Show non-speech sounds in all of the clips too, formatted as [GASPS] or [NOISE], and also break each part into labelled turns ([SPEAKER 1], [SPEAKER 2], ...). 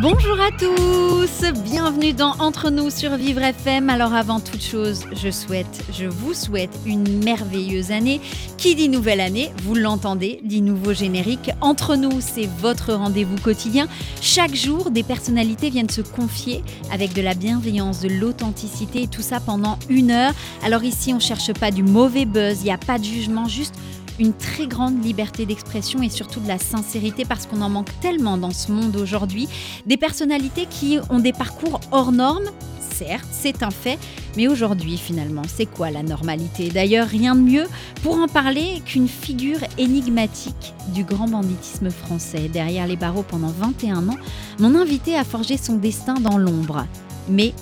[SPEAKER 1] Bonjour à tous, bienvenue dans Entre nous sur Vivre FM. Alors avant toute chose, je souhaite, je vous souhaite une merveilleuse année. Qui dit nouvelle année, vous l'entendez, dit nouveau générique. Entre nous, c'est votre rendez-vous quotidien. Chaque jour, des personnalités viennent se confier avec de la bienveillance, de l'authenticité tout ça pendant une heure. Alors ici, on cherche pas du mauvais buzz, il n'y a pas de jugement, juste une très grande liberté d'expression et surtout de la sincérité parce qu'on en manque tellement dans ce monde aujourd'hui. Des personnalités qui ont des parcours hors normes, certes, c'est un fait, mais aujourd'hui finalement, c'est quoi la normalité? D'ailleurs, rien de mieux pour en parler qu'une figure énigmatique du grand banditisme français. Derrière les barreaux pendant 21 ans, mon invité a forgé son destin dans l'ombre. Mais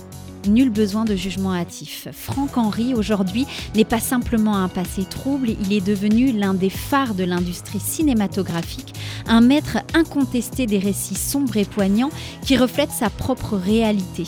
[SPEAKER 1] Nul besoin de jugement hâtif. Franck Henry, aujourd'hui, n'est pas simplement un passé trouble, il est devenu l'un des phares de l'industrie cinématographique, un maître incontesté des récits sombres et poignants qui reflètent sa propre réalité.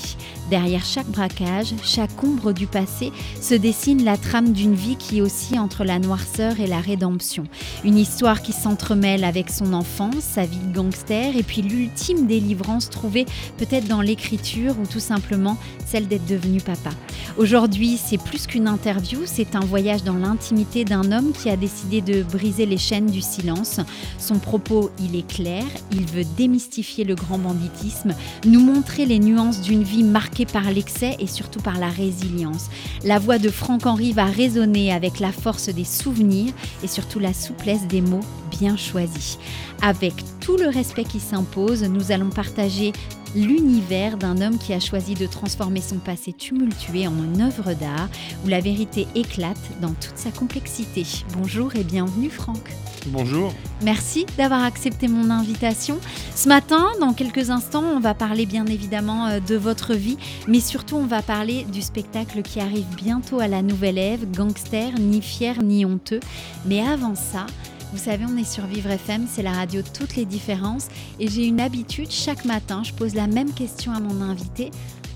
[SPEAKER 1] Derrière chaque braquage, chaque ombre du passé, se dessine la trame d'une vie qui oscille entre la noirceur et la rédemption. Une histoire qui s'entremêle avec son enfance, sa vie de gangster, et puis l'ultime délivrance trouvée peut-être dans l'écriture ou tout simplement celle d'être devenu papa. Aujourd'hui, c'est plus qu'une interview, c'est un voyage dans l'intimité d'un homme qui a décidé de briser les chaînes du silence. Son propos, il est clair, il veut démystifier le grand banditisme, nous montrer les nuances d'une vie marquée par l'excès et surtout par la résilience. La voix de Franck Henry va résonner avec la force des souvenirs et surtout la souplesse des mots bien choisis. Avec tout le respect qui s'impose, nous allons partager l'univers d'un homme qui a choisi de transformer son passé tumultué en une œuvre d'art où la vérité éclate dans toute sa complexité. Bonjour et bienvenue Franck.
[SPEAKER 2] Bonjour.
[SPEAKER 1] Merci d'avoir accepté mon invitation. Ce matin, dans quelques instants, on va parler bien évidemment euh, de votre vie, mais surtout on va parler du spectacle qui arrive bientôt à la Nouvelle Ève, Gangster, ni fier ni honteux. Mais avant ça, vous savez, on est sur Vivre FM, c'est la radio de toutes les différences. Et j'ai une habitude, chaque matin, je pose la même question à mon invité.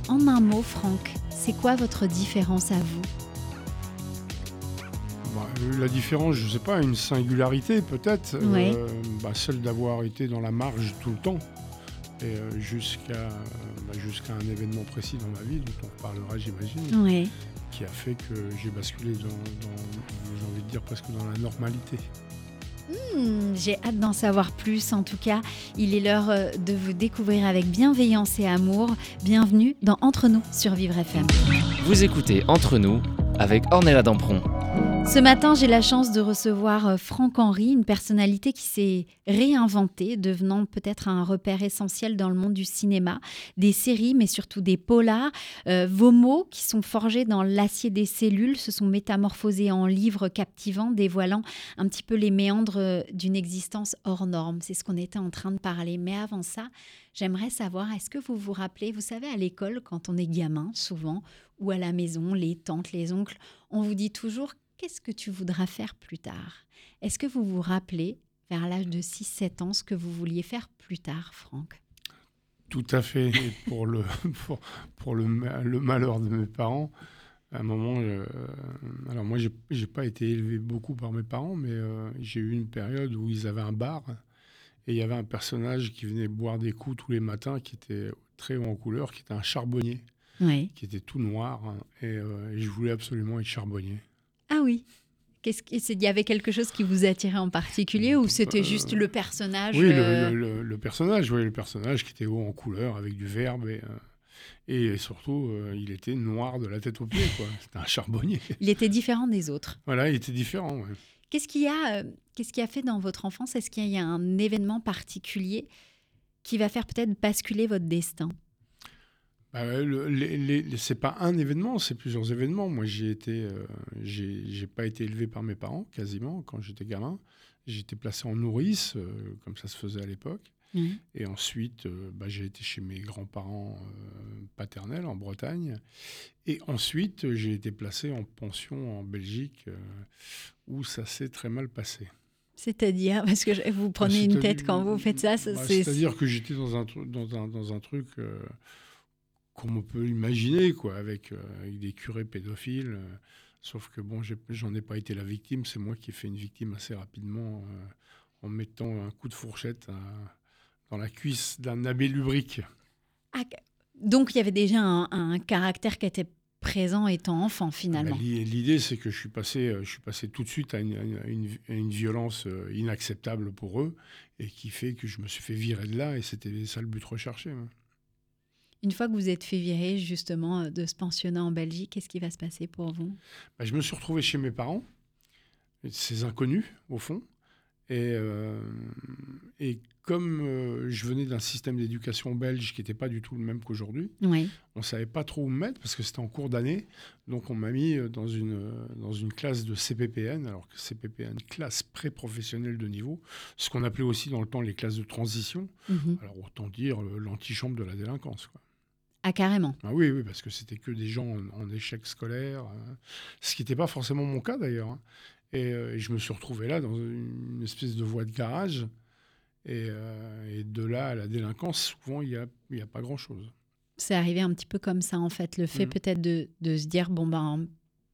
[SPEAKER 1] En un mot, Franck, c'est quoi votre différence à vous?
[SPEAKER 2] Bah, La différence, je ne sais pas, une singularité peut-être. Euh, bah, celle d'avoir été dans la marge tout le temps. Et euh, jusqu'à bah, jusqu'à un événement précis dans ma vie, dont on parlera, j'imagine, qui a fait que j'ai basculé dans, dans j'ai envie de dire, presque dans la normalité.
[SPEAKER 1] Hmm, j'ai hâte d'en savoir plus. En tout cas, il est l'heure euh, de vous découvrir avec bienveillance et amour. Bienvenue dans Entre nous sur Vivre FM.
[SPEAKER 3] Vous écoutez Entre nous avec Ornella Dampron.
[SPEAKER 1] Ce matin, j'ai la chance de recevoir euh, Franck Henry, une personnalité qui s'est réinventée, devenant peut-être un repère essentiel dans le monde du cinéma, des séries, mais surtout des polars. Euh, vos mots, qui sont forgés dans l'acier des cellules, se sont métamorphosés en livres captivants, dévoilant un petit peu les méandres euh, d'une existence hors norme. C'est ce qu'on était en train de parler. Mais avant ça, j'aimerais savoir, est-ce que vous vous rappelez, vous savez, à l'école, quand on est gamin, souvent, ou à la maison, les tantes, les oncles, on vous dit toujours qu'est-ce que tu voudras faire plus tard? Est-ce que vous vous rappelez, vers l'âge de 6-7 ans, ce que vous vouliez faire plus tard, Franck?
[SPEAKER 2] Tout à fait. pour le, [LAUGHS] pour, le, malheur de mes parents, à un moment, euh, alors moi, j'ai n'ai pas été élevé beaucoup par mes parents, mais euh, j'ai eu une période où ils avaient un bar et il y avait un personnage qui venait boire des coups tous les matins, qui était très haut en couleur, qui était un charbonnier, qui était tout noir, hein, euh, et je voulais absolument être charbonnier.
[SPEAKER 1] Ah oui. Qu'est-ce qu'il y avait quelque chose qui vous attirait en particulier ou c'était euh, juste le personnage
[SPEAKER 2] Oui, euh, le, personnage, oui, le personnage qui était haut en couleur avec du verbe et, euh, et surtout il était noir de la tête aux pieds, quoi. [LAUGHS] C'était un charbonnier.
[SPEAKER 1] Il était différent des autres.
[SPEAKER 2] Voilà, il était différent.
[SPEAKER 1] Qu'est-ce qu'il y a, qu'est-ce qui a fait dans votre enfance? Est-ce qu'il y a un événement particulier qui va faire peut-être basculer votre destin?
[SPEAKER 2] Bah, c'est pas un événement, c'est plusieurs événements. Moi, j'ai été, euh, j'ai pas été élevé par mes parents quasiment quand j'étais gamin. J'ai été placé en nourrice, euh, comme ça se faisait à l'époque. Mmh. Et ensuite, euh, bah, j'ai été chez mes grands-parents paternels en Bretagne. Et ensuite, j'ai été placé en pension en Belgique, où ça s'est très mal passé.
[SPEAKER 1] C'est-à-dire, parce que je- vous prenez une tête quand vous faites ça.
[SPEAKER 2] Bah,
[SPEAKER 1] c'est-
[SPEAKER 2] C'est-à-dire que j'étais dans un, dans un, dans un truc euh, qu'on peut imaginer, quoi, avec, euh, avec des curés pédophiles. euh, sauf que bon, j'en ai pas été la victime, c'est moi qui ai fait une victime assez rapidement euh, en mettant un coup de fourchette dans la cuisse d'un abbé lubrique.
[SPEAKER 1] Ah, donc il y avait déjà un, un caractère qui était présent étant enfant finalement.
[SPEAKER 2] Bah, l'i- L'idée, c'est que je suis, passé, je suis passé tout de suite à une, à une- à une violence inacceptable pour eux et qui fait que je me suis fait virer de là et c'était ça le but recherché. hein.
[SPEAKER 1] Une fois que vous êtes fait virer justement euh, de ce pensionnat en Belgique, qu'est-ce qui va se passer pour vous?
[SPEAKER 2] Bah, je me suis retrouvé chez mes parents, ces inconnus au fond. Et, euh, et comme euh, je venais d'un système d'éducation belge qui n'était pas du tout le même qu'aujourd'hui,
[SPEAKER 1] Oui.
[SPEAKER 2] on ne savait pas trop où me mettre parce que c'était en cours d'année. Donc on m'a mis dans une, dans une classe de CPPN, alors que CPPN, classe pré-professionnelle de niveau, ce qu'on appelait aussi dans le temps les classes de transition.
[SPEAKER 1] Mhm.
[SPEAKER 2] Alors autant dire l'antichambre de la délinquance. Quoi.
[SPEAKER 1] Ah carrément.
[SPEAKER 2] Ah oui, oui, parce que c'était que des gens en, en échec scolaire, euh, ce qui n'était pas forcément mon cas d'ailleurs. hein. Et, euh, et je me suis retrouvé là dans une espèce de voie de garage. Et, euh, et de là à la délinquance, souvent, il n'y a, y a pas grand-chose.
[SPEAKER 1] C'est arrivé un petit peu comme ça en fait. Le fait
[SPEAKER 2] Mhm.
[SPEAKER 1] peut-être de, de se dire bon ben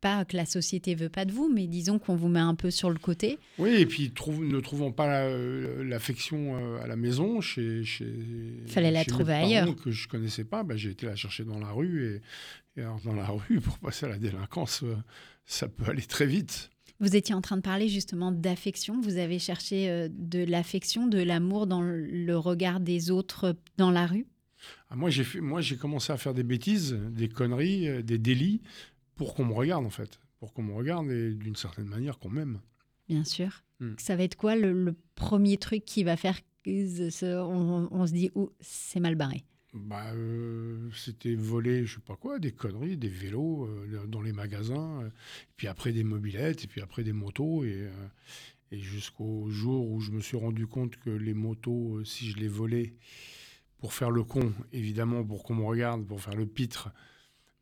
[SPEAKER 1] pas que la société veut pas de vous, mais disons qu'on vous met un peu sur le côté.
[SPEAKER 2] Oui, et puis trouve- ne trouvant pas euh, l'affection euh, à la maison, chez, chez
[SPEAKER 1] Fallait la
[SPEAKER 2] chez
[SPEAKER 1] trouver ailleurs.
[SPEAKER 2] que je connaissais pas, bah, j'ai été la chercher dans la rue. Et, et alors, dans la rue, pour passer à la délinquance, euh, ça peut aller très vite.
[SPEAKER 1] Vous étiez en train de parler justement d'affection. Vous avez cherché de l'affection, de l'amour dans le- regard des autres dans la rue?
[SPEAKER 2] Ah, moi, j'ai commencé à faire des bêtises, des conneries, des délits pour qu'on me regarde, en fait. Pour qu'on me regarde et d'une certaine manière qu'on m'aime.
[SPEAKER 1] Bien sûr.
[SPEAKER 2] Mm.
[SPEAKER 1] Ça va être quoi le, le premier truc qui va faire que on, on se dit oh c'est mal barré?
[SPEAKER 2] Bah, euh, c'était voler, je sais pas quoi, des conneries, des vélos euh, dans les magasins, euh, puis après des mobilettes, et puis après des motos, et, et jusqu'au jour où je me suis rendu compte que les motos, si je les volais pour faire le con, évidemment pour qu'on me regarde, pour faire le pitre,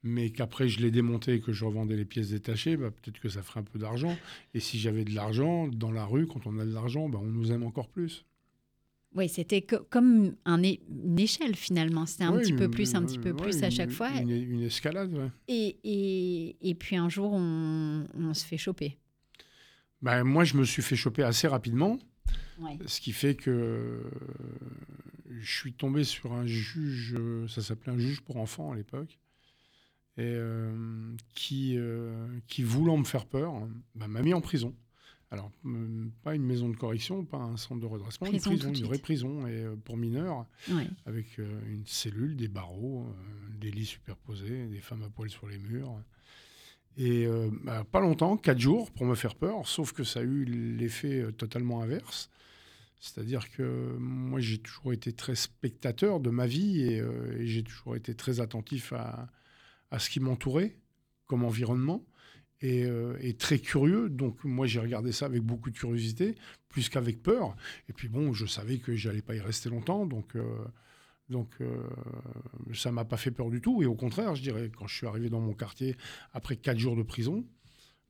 [SPEAKER 2] mais qu'après je les démontais et que je revendais les pièces détachées, bah, peut-être que ça ferait un peu d'argent. Et si j'avais de l'argent, dans la rue, quand on a de l'argent, bah, on nous aime encore plus.
[SPEAKER 1] Oui, c'était co- comme un une échelle finalement. C'était un petit peu plus, un petit peu plus à chaque fois.
[SPEAKER 2] Une, une escalade, ouais.
[SPEAKER 1] Et, et, et puis un jour, on, on se fait choper.
[SPEAKER 2] Bah, moi, je me suis fait choper assez rapidement,
[SPEAKER 1] Ouais.
[SPEAKER 2] ce qui fait que euh, je suis tombé sur un juge, euh, ça s'appelait un juge pour enfants à l'époque, et euh, qui, euh, qui, voulant me faire peur, bah, m'a mis en prison. Alors, euh, pas une maison de correction, pas un centre de redressement,
[SPEAKER 1] Prison
[SPEAKER 2] une prison, vraie prison, et pour mineurs,
[SPEAKER 1] Ouais.
[SPEAKER 2] avec une cellule, des barreaux, des lits superposés, des femmes à poil sur les murs. Et euh, bah, pas longtemps, quatre jours pour me faire peur, sauf que ça a eu l'effet totalement inverse. C'est-à-dire que moi, j'ai toujours été très spectateur de ma vie et, euh, et j'ai toujours été très attentif à, à ce qui m'entourait comme environnement et, euh, et très curieux. Donc, moi, j'ai regardé ça avec beaucoup de curiosité, plus qu'avec peur. Et puis, bon, je savais que j'allais pas y rester longtemps. Donc, euh, donc euh, ça m'a pas fait peur du tout. Et au contraire, je dirais, quand je suis arrivé dans mon quartier après quatre jours de prison,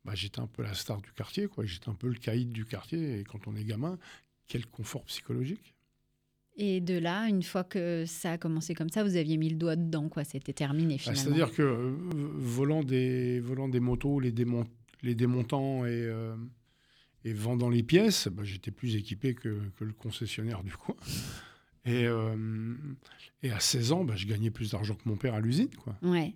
[SPEAKER 2] bah, j'étais un peu la star du quartier. quoi. J'étais un peu le caïd du quartier. Et quand on est gamin, quel confort psychologique.
[SPEAKER 1] Et de là, une fois que ça a commencé comme ça, vous aviez mis le doigt dedans, quoi. C'était terminé
[SPEAKER 2] Bah,
[SPEAKER 1] finalement.
[SPEAKER 2] C'est-à-dire que euh, volant, des, volant des motos, les, démon- les démontant et, euh, et vendant les pièces, bah, j'étais plus équipé que, que le concessionnaire du coin. Et, euh, et à 16 ans, bah, je gagnais plus d'argent que mon père à l'usine. quoi.
[SPEAKER 1] Ouais.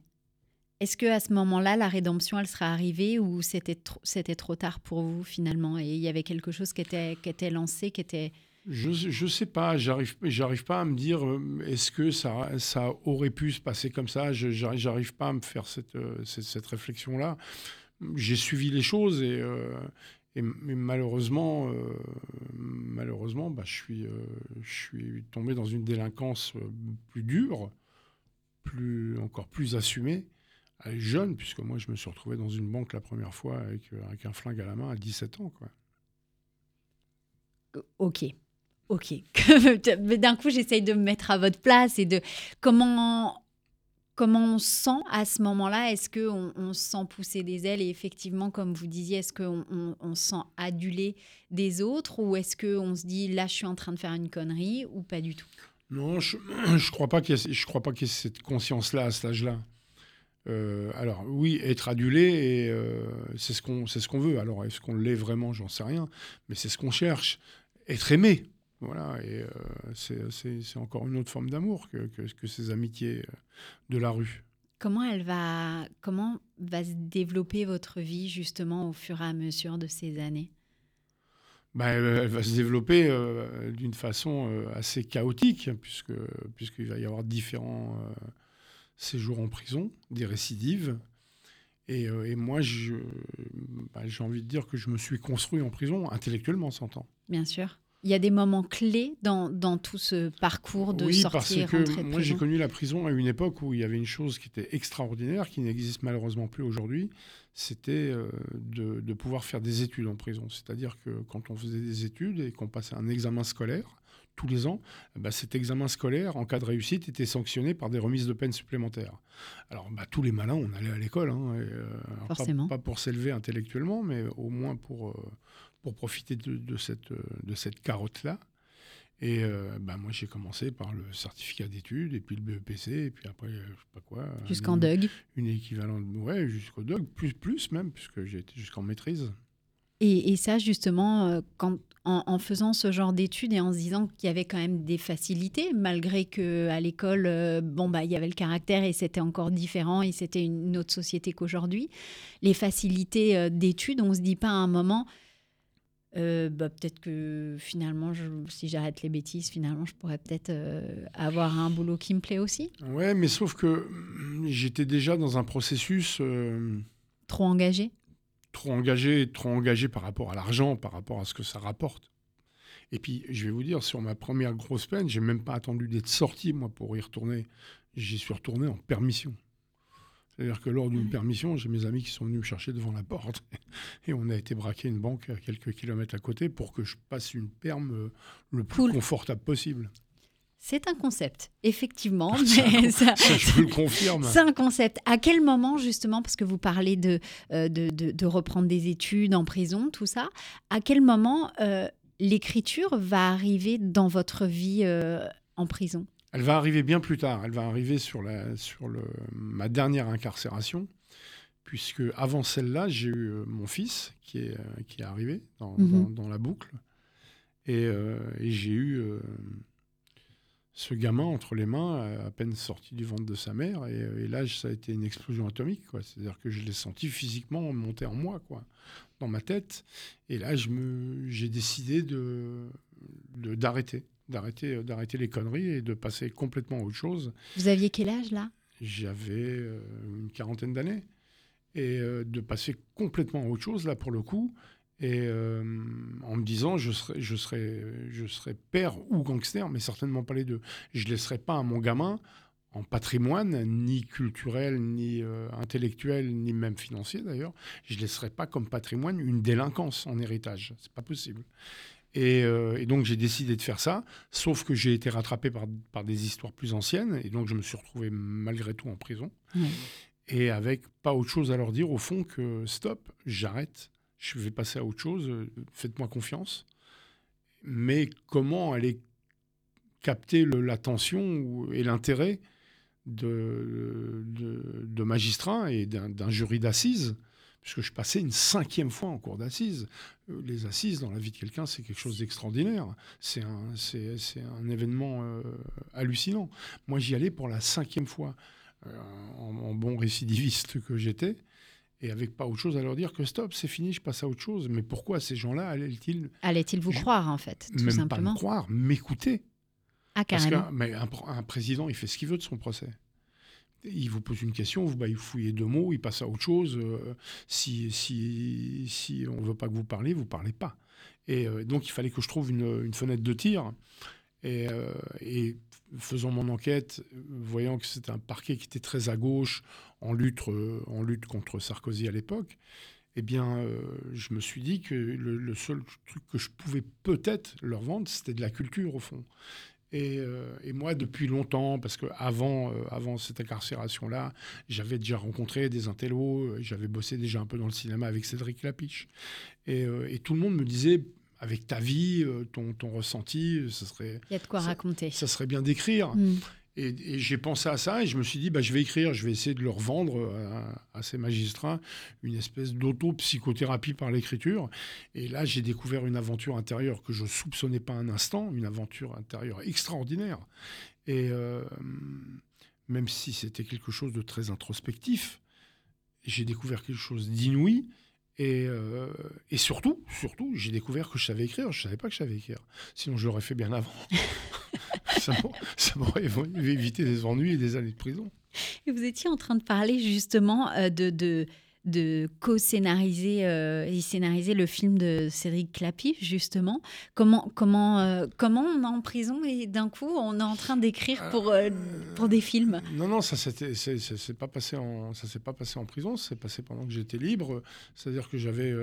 [SPEAKER 1] Est-ce que à ce moment-là, la rédemption, elle sera arrivée ou c'était trop, c'était trop tard pour vous finalement? Et il y avait quelque chose qui était, qui était lancé, qui était
[SPEAKER 2] Je je sais pas, j'arrive j'arrive pas à me dire euh, est-ce que ça ça aurait pu se passer comme ça? J'arrive pas à me faire cette euh, cette, réflexion là. J'ai suivi les choses et euh, malheureusement malheureusement bah je suis je suis tombé dans une délinquance plus dure, plus encore plus assumée. Jeune, puisque moi je me suis retrouvé dans une banque la première fois avec, avec un flingue à la main à 17 ans. Quoi.
[SPEAKER 1] ok. Ok. [LAUGHS] D'un coup, j'essaye de me mettre à votre place et de comment comment on se sent à ce moment-là? Est-ce qu'on on se sent pousser des ailes et effectivement, comme vous disiez, est-ce qu'on on, on se sent adulé des autres ou est-ce qu'on se dit là, je suis en train de faire une connerie ou pas du tout?
[SPEAKER 2] Non, je [CLEARS THROAT] ne crois pas qu'il y, ait cette conscience-là à cet âge-là. Euh, alors oui, être adulé, euh, c'est ce qu'on ce qu'on veut. Alors est-ce qu'on l'est vraiment? J'en sais rien, mais c'est ce qu'on cherche. Être aimé, voilà, et euh, c'est encore une autre forme d'amour que, que, ces amitiés de la rue.
[SPEAKER 1] Comment elle va, comment va se développer votre vie justement au fur et à mesure de ces années?
[SPEAKER 2] Ben, elle va se développer d'une façon assez chaotique, puisque puisqu'il va y avoir différents séjours en prison, des récidives. Et, euh, moi, bah, j'ai envie de dire que je me suis construit en prison, intellectuellement, s'entend.
[SPEAKER 1] Bien sûr. Il y a des moments clés dans, dans tout ce parcours de
[SPEAKER 2] oui, que moi, j'ai connu la prison à une époque où il y avait une chose qui était extraordinaire, qui n'existe malheureusement plus aujourd'hui, c'était euh, de, de, pouvoir faire des études en prison. C'est-à-dire que quand on faisait des études et qu'on passait un examen scolaire, tous les ans, bah, cet examen scolaire, en cas de réussite, était sanctionné par des remises de peine supplémentaires. Alors, bah, tous les malins, on allait à l'école. Hein, euh,
[SPEAKER 1] Forcément.
[SPEAKER 2] Pas, pour s'élever intellectuellement, mais au moins pour, euh, pour profiter de, cette, de cette carotte-là. Et euh, bah, moi, j'ai commencé par le certificat d'études, et puis le BEPC, et puis après, je sais pas quoi.
[SPEAKER 1] Jusqu'en DUG
[SPEAKER 2] Une équivalente, ouais, jusqu'au DUG, plus, plus même, puisque j'ai été jusqu'en maîtrise.
[SPEAKER 1] Et, ça, justement, euh, quand, en, faisant ce genre d'études et en se disant qu'il y avait quand même des facilités, malgré que à l'école, euh, bon, bah, il y avait le caractère et c'était encore différent et c'était une autre société qu'aujourd'hui. Les facilités euh, d'études, on ne se dit pas à un moment, bah, peut-être que finalement, si j'arrête les bêtises, finalement, je pourrais peut-être avoir un boulot qui me plaît aussi.
[SPEAKER 2] Ouais, mais sauf que hum, j'étais déjà dans un processus.
[SPEAKER 1] Trop engagé
[SPEAKER 2] trop engagé, trop engagé par rapport à l'argent, par rapport à ce que ça rapporte. Et puis, je vais vous dire, sur ma première grosse peine, j'ai même pas attendu d'être sorti, moi, pour y retourner. J'y suis retourné en permission. C'est-à-dire que lors d'une permission, j'ai mes amis qui sont venus me chercher devant la porte [LAUGHS] et on a été braquer une banque à quelques kilomètres à côté pour que je passe une perme euh, le plus confortable possible.
[SPEAKER 1] C'est un concept, effectivement. [LAUGHS]
[SPEAKER 2] Mais ça, [LAUGHS] je le confirme.
[SPEAKER 1] C'est un concept. À quel moment, justement, parce que vous parlez de, euh, de, de, reprendre des études en prison, tout ça, à quel moment euh, l'écriture va arriver dans votre vie euh, en prison?
[SPEAKER 2] Elle va arriver bien plus tard. Elle va arriver sur, la, sur le, ma dernière incarcération, puisque avant celle-là, j'ai eu mon fils qui est, qui est arrivé dans, mhm. dans, la boucle. Et, et j'ai eu ce gamin entre les mains, à peine sorti du ventre de sa mère. Et, là, ça a été une explosion atomique. C'est-à-dire que je l'ai senti physiquement monter en moi, quoi, dans ma tête. Et là, j'ai décidé de, d'arrêter, d'arrêter, d'arrêter les conneries et de passer complètement à autre chose.
[SPEAKER 1] Vous aviez quel âge là?
[SPEAKER 2] J'avais euh, une quarantaine d'années. Et euh, de passer complètement à autre chose, là, pour le coup, et euh, en me disant je serai, je, serai, je serai père ou gangster, mais certainement pas les deux. Je ne laisserai pas à mon gamin en patrimoine, ni culturel, ni euh, intellectuel, ni même financier d'ailleurs, je ne laisserai pas comme patrimoine une délinquance en héritage. C'est pas possible. Et, euh, et donc j'ai décidé de faire ça, sauf que j'ai été rattrapé par, par, des histoires plus anciennes, et donc je me suis retrouvé malgré tout en prison. Et avec pas autre chose à leur dire au fond que stop, j'arrête. Je vais passer à autre chose, faites-moi confiance. Mais comment aller capter l'attention et l'intérêt de, de, magistrats et d'un jury d'assises puisque je passais une cinquième fois en cours d'assises. Euh, les assises, dans la vie de quelqu'un, c'est quelque chose d'extraordinaire. C'est un, un, événement euh, hallucinant. Moi, j'y allais pour la cinquième fois, en, bon récidiviste que j'étais et avec pas autre chose à leur dire que stop, c'est fini, je passe à autre chose. Mais pourquoi ces gens-là allaient-ils
[SPEAKER 1] Allaient-ils vous croire en fait, tout
[SPEAKER 2] même
[SPEAKER 1] simplement
[SPEAKER 2] pas me croire, m'écouter.
[SPEAKER 1] Ah carrément.
[SPEAKER 2] Parce mais un, président, il fait ce qu'il veut de son procès. Il vous pose une question, vous, bah, il fouillez deux mots, il passe à autre chose. Euh, si, si, si on ne veut pas que vous parliez, vous ne parlez pas. Et euh, donc, il fallait que je trouve une, fenêtre de tir. Et, euh, et, faisant mon enquête, voyant que c'était un parquet qui était très à gauche, en lutte, en lutte contre Sarkozy à l'époque, eh bien, je me suis dit que le, seul truc que je pouvais peut-être leur vendre, c'était de la culture, au fond. Et, et, moi, depuis longtemps, parce que avant, avant cette incarcération-là, j'avais déjà rencontré des intellos, j'avais bossé déjà un peu dans le cinéma avec Cédric Lapiche. Et, et tout le monde me disait, avec ta vie, ton, ton ressenti, ça serait.
[SPEAKER 1] Il y a de quoi
[SPEAKER 2] ça,
[SPEAKER 1] raconter.
[SPEAKER 2] Ça serait bien d'écrire.
[SPEAKER 1] Mm.
[SPEAKER 2] Et, j'ai pensé à ça et je me suis dit, bah, je vais écrire, je vais essayer de leur vendre à, ces magistrats une espèce d'auto-psychothérapie par l'écriture. Et là, j'ai découvert une aventure intérieure que je soupçonnais pas un instant, une aventure intérieure extraordinaire. Et euh, même si c'était quelque chose de très introspectif, j'ai découvert quelque chose d'inouï. Et, euh, et, surtout, surtout, j'ai découvert que je savais écrire. Je savais pas que je savais écrire. Sinon, je l'aurais fait bien avant. [LAUGHS] ça m'aurait évité des ennuis et des années de prison.
[SPEAKER 1] Et vous étiez en train de parler justement euh, de, de, de co-scénariser euh, et scénariser le film de Cédric Clapy, justement. Comment, comment, euh, comment on est en prison et d'un coup, on est en train d'écrire pour, euh, pour des films?
[SPEAKER 2] Non, non, ça ne s'est pas, passé en, pas passé en prison, ça s'est passé pendant que j'étais libre. C'est-à-dire que j'avais,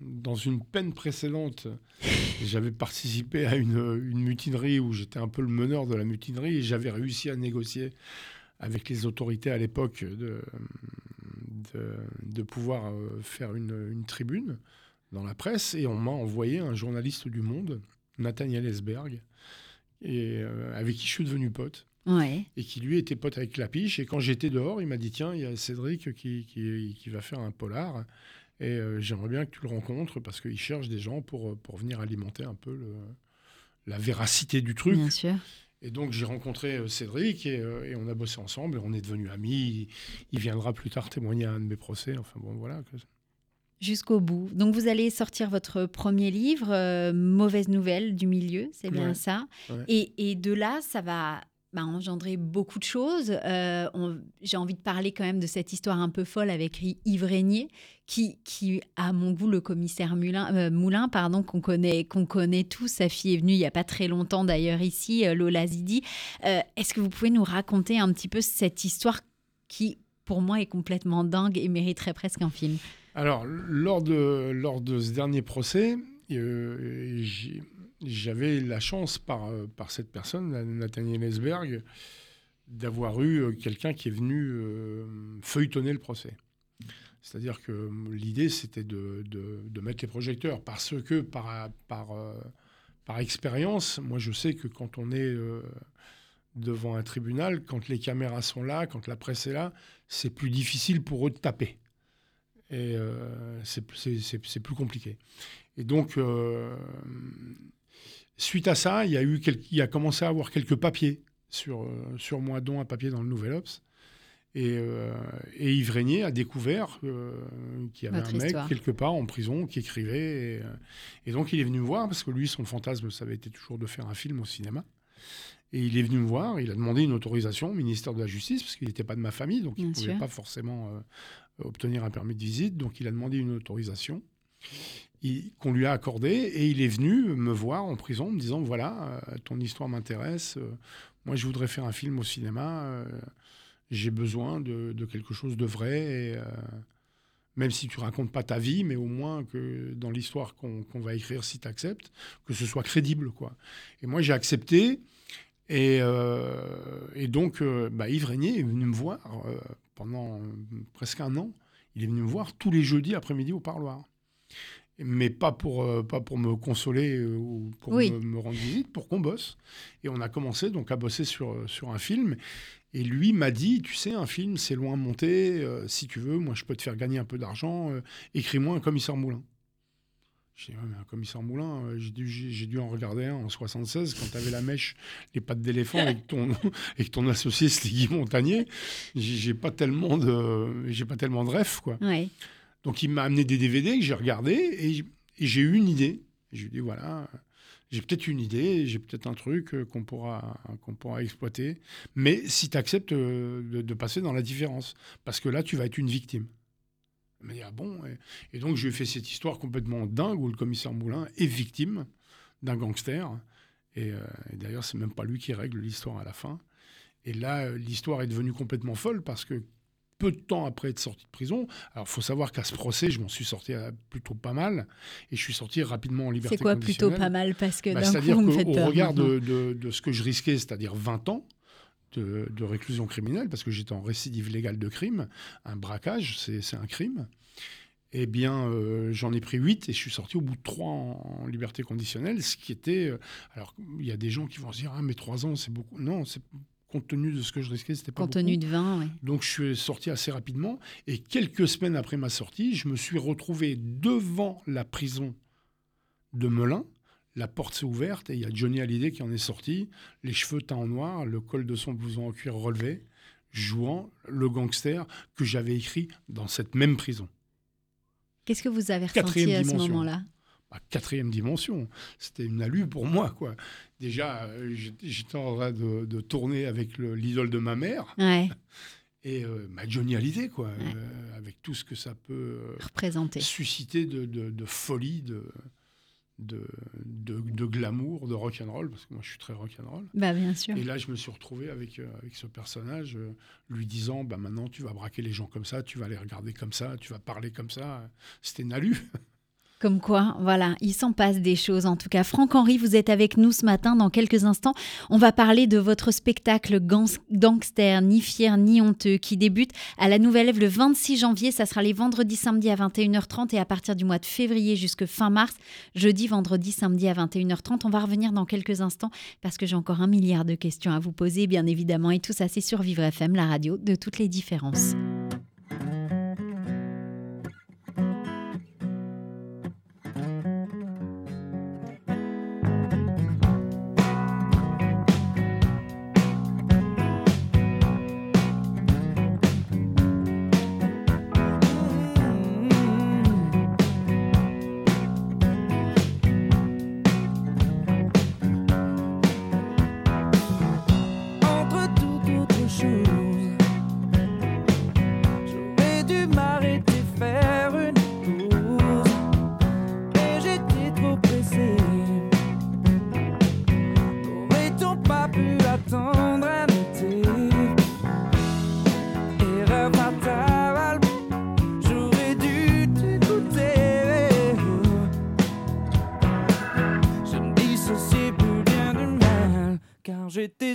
[SPEAKER 2] dans une peine précédente, [LAUGHS] j'avais participé à une, une mutinerie où j'étais un peu le meneur de la mutinerie et j'avais réussi à négocier avec les autorités à l'époque de, de, pouvoir euh, faire une, tribune dans la presse et on m'a envoyé un journaliste du Monde, Nathaniel Esberg, et, euh, avec qui je suis devenu pote. Et qui lui était pote avec Clapiche. Et quand j'étais dehors, il m'a dit Tiens, il y a Cédric qui, qui, va faire un polar. Et euh, j'aimerais bien que tu le rencontres parce qu'il cherche des gens pour, pour venir alimenter un peu le, la véracité du truc.
[SPEAKER 1] Bien sûr.
[SPEAKER 2] Et donc j'ai rencontré euh, Cédric euh, et, on a bossé ensemble et on est devenus amis. Il, viendra plus tard témoigner à un de mes procès. Enfin bon, voilà.
[SPEAKER 1] Jusqu'au bout. Donc vous allez sortir votre premier livre, euh, Mauvaise nouvelle du milieu, c'est bien ça. Et, et, de là, ça va bah, engendrer beaucoup de choses. Euh, j'ai envie de parler quand même de cette histoire un peu folle avec Yves Régnier, qui, qui à mon goût, le commissaire Moulin, euh, Moulin pardon, qu'on connaît, qu'on connaît tous. Sa fille est venue il n'y a pas très longtemps d'ailleurs ici, euh, Lola Zidi. Est-ce que vous pouvez nous raconter un petit peu cette histoire qui, pour moi, est complètement dingue et mériterait presque un film?
[SPEAKER 2] Alors, lors de, lors de ce dernier procès, j'ai j'avais la chance par, euh, par cette personne, Nathaniel Esberg, d'avoir eu euh, quelqu'un qui est venu euh, feuilletonner le procès. C'est-à-dire que l'idée, c'était de, de, mettre les projecteurs, parce que par, par, par expérience, moi je sais que quand on est devant un tribunal, quand les caméras sont là, quand la presse est là, c'est plus difficile pour eux de taper. Et c'est plus compliqué. Et donc, Suite à ça, il y a, eu il a commencé à avoir quelques papiers sur, euh, sur moi, dont un papier dans le Nouvel Ops. Et, euh, et Yves Régnier a découvert euh, qu'il y avait un mec quelque part en prison qui écrivait. Et, donc il est venu me voir, parce que lui, son fantasme, ça avait été toujours de faire un film au cinéma. Et il est venu me voir, il a demandé une autorisation au ministère de la Justice, parce qu'il n'était pas de ma famille, donc il ne pouvait pas forcément obtenir un permis de visite. Donc il a demandé une autorisation qu'on lui a accordé et il est venu me voir en prison me disant voilà euh, ton histoire m'intéresse euh, moi je voudrais faire un film au cinéma euh, j'ai besoin de, quelque chose de vrai même si tu racontes pas ta vie mais au moins que dans l'histoire qu'on va écrire si tu acceptes que ce soit crédible quoi. Et moi j'ai accepté et, donc bah, Yves Régnier est venu me voir pendant presque un an. Il est venu me voir tous les jeudis après-midi au parloir mais pas pour, euh, pas pour me consoler euh, ou pour me, rendre visite, pour qu'on bosse. Et on a commencé donc à bosser sur, euh, sur un film. Et lui m'a dit, tu sais, un film, c'est loin de monter. si tu veux, moi, je peux te faire gagner un peu d'argent. écris-moi un commissaire Moulin. J'ai dit, mais un commissaire Moulin, j'ai dû, j'ai dû en regarder un en 76 quand tu avais la mèche, les pattes d'éléphant avec ton, [LAUGHS] avec ton associé Sliggy Montagnier. J'ai pas tellement de, j'ai pas tellement de rêves, quoi.
[SPEAKER 1] Ouais.
[SPEAKER 2] Donc il m'a amené des DVD que j'ai regardés et, j'ai eu une idée. je lui ai dit voilà, j'ai peut-être une idée, j'ai peut-être un truc euh, qu'on pourra, qu'on pourra exploiter. Mais si tu acceptes euh, de, passer dans la différence, parce que là tu vas être une victime. Il m'a dit ah bon et, donc je lui ai fait cette histoire complètement dingue où le commissaire Moulin est victime d'un gangster. Et, euh, et d'ailleurs, c'est même pas lui qui règle l'histoire à la fin. Et là, l'histoire est devenue complètement folle parce que peu de temps après être sorti de prison. Alors, il faut savoir qu'à ce procès, je m'en suis sorti plutôt pas mal. Et je suis sorti rapidement en liberté
[SPEAKER 1] C'est quoi plutôt pas mal Parce que
[SPEAKER 2] bah,
[SPEAKER 1] d'un
[SPEAKER 2] C'est-à-dire qu'au regard de, de- de ce que je risquais, c'est-à-dire 20 ans de, de réclusion criminelle, parce que j'étais en récidive légale de crime, un braquage, c'est c'est un crime. Eh bien, euh, j'en ai pris 8 et je suis sorti au bout de 3 en, en liberté conditionnelle, ce qui était... euh, alors, il y a des gens qui vont se dire, ah, mais 3 ans, c'est beaucoup. Non, c'est compte tenu de ce que je risquais, c'était pas
[SPEAKER 1] Compte tenu
[SPEAKER 2] beaucoup.
[SPEAKER 1] de 20, oui.
[SPEAKER 2] Donc je suis sorti assez rapidement et quelques semaines après ma sortie, je me suis retrouvé devant la prison de Melun. La porte s'est ouverte et il y a Johnny Hallyday qui en est sorti, les cheveux teints en noir, le col de son blouson en cuir relevé, jouant le gangster que j'avais écrit dans cette même prison.
[SPEAKER 1] Qu'est-ce que vous avez ressenti à ce moment-là?
[SPEAKER 2] Bah, quatrième dimension, c'était une alu pour moi. quoi. Déjà, euh, j'étais en train de, de tourner avec le- l'idole de ma mère
[SPEAKER 1] Ouais, [LAUGHS]
[SPEAKER 2] et euh, bah, Johnny Hallyday, quoi, euh, avec tout ce que ça peut euh, susciter de, de- de folie, de, de, de, glamour, de rock'n'roll, parce que moi je suis très rock'n'roll.
[SPEAKER 1] Bah, bien sûr.
[SPEAKER 2] Et là, je me suis retrouvé avec, euh, avec ce personnage, lui disant bah, maintenant, tu vas braquer les gens comme ça, tu vas les regarder comme ça, tu vas parler comme ça. C'était Nalu. [LAUGHS]
[SPEAKER 1] Comme quoi, voilà, il s'en passe des choses. En tout cas, Franck-Henri, vous êtes avec nous ce matin. Dans quelques instants, on va parler de votre spectacle Gangster, ni fier ni honteux, qui débute à la Nouvelle Ève le 26 janvier. Ça sera les vendredis, samedis à 21h30 et à partir du mois de février jusque fin mars, jeudi, vendredi, samedi à 21h30. On va revenir dans quelques instants parce que j'ai encore un milliard de questions à vous poser, bien évidemment. Et tout ça, c'est sur Vivre FM, la radio de toutes les différences.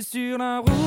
[SPEAKER 4] Sur la route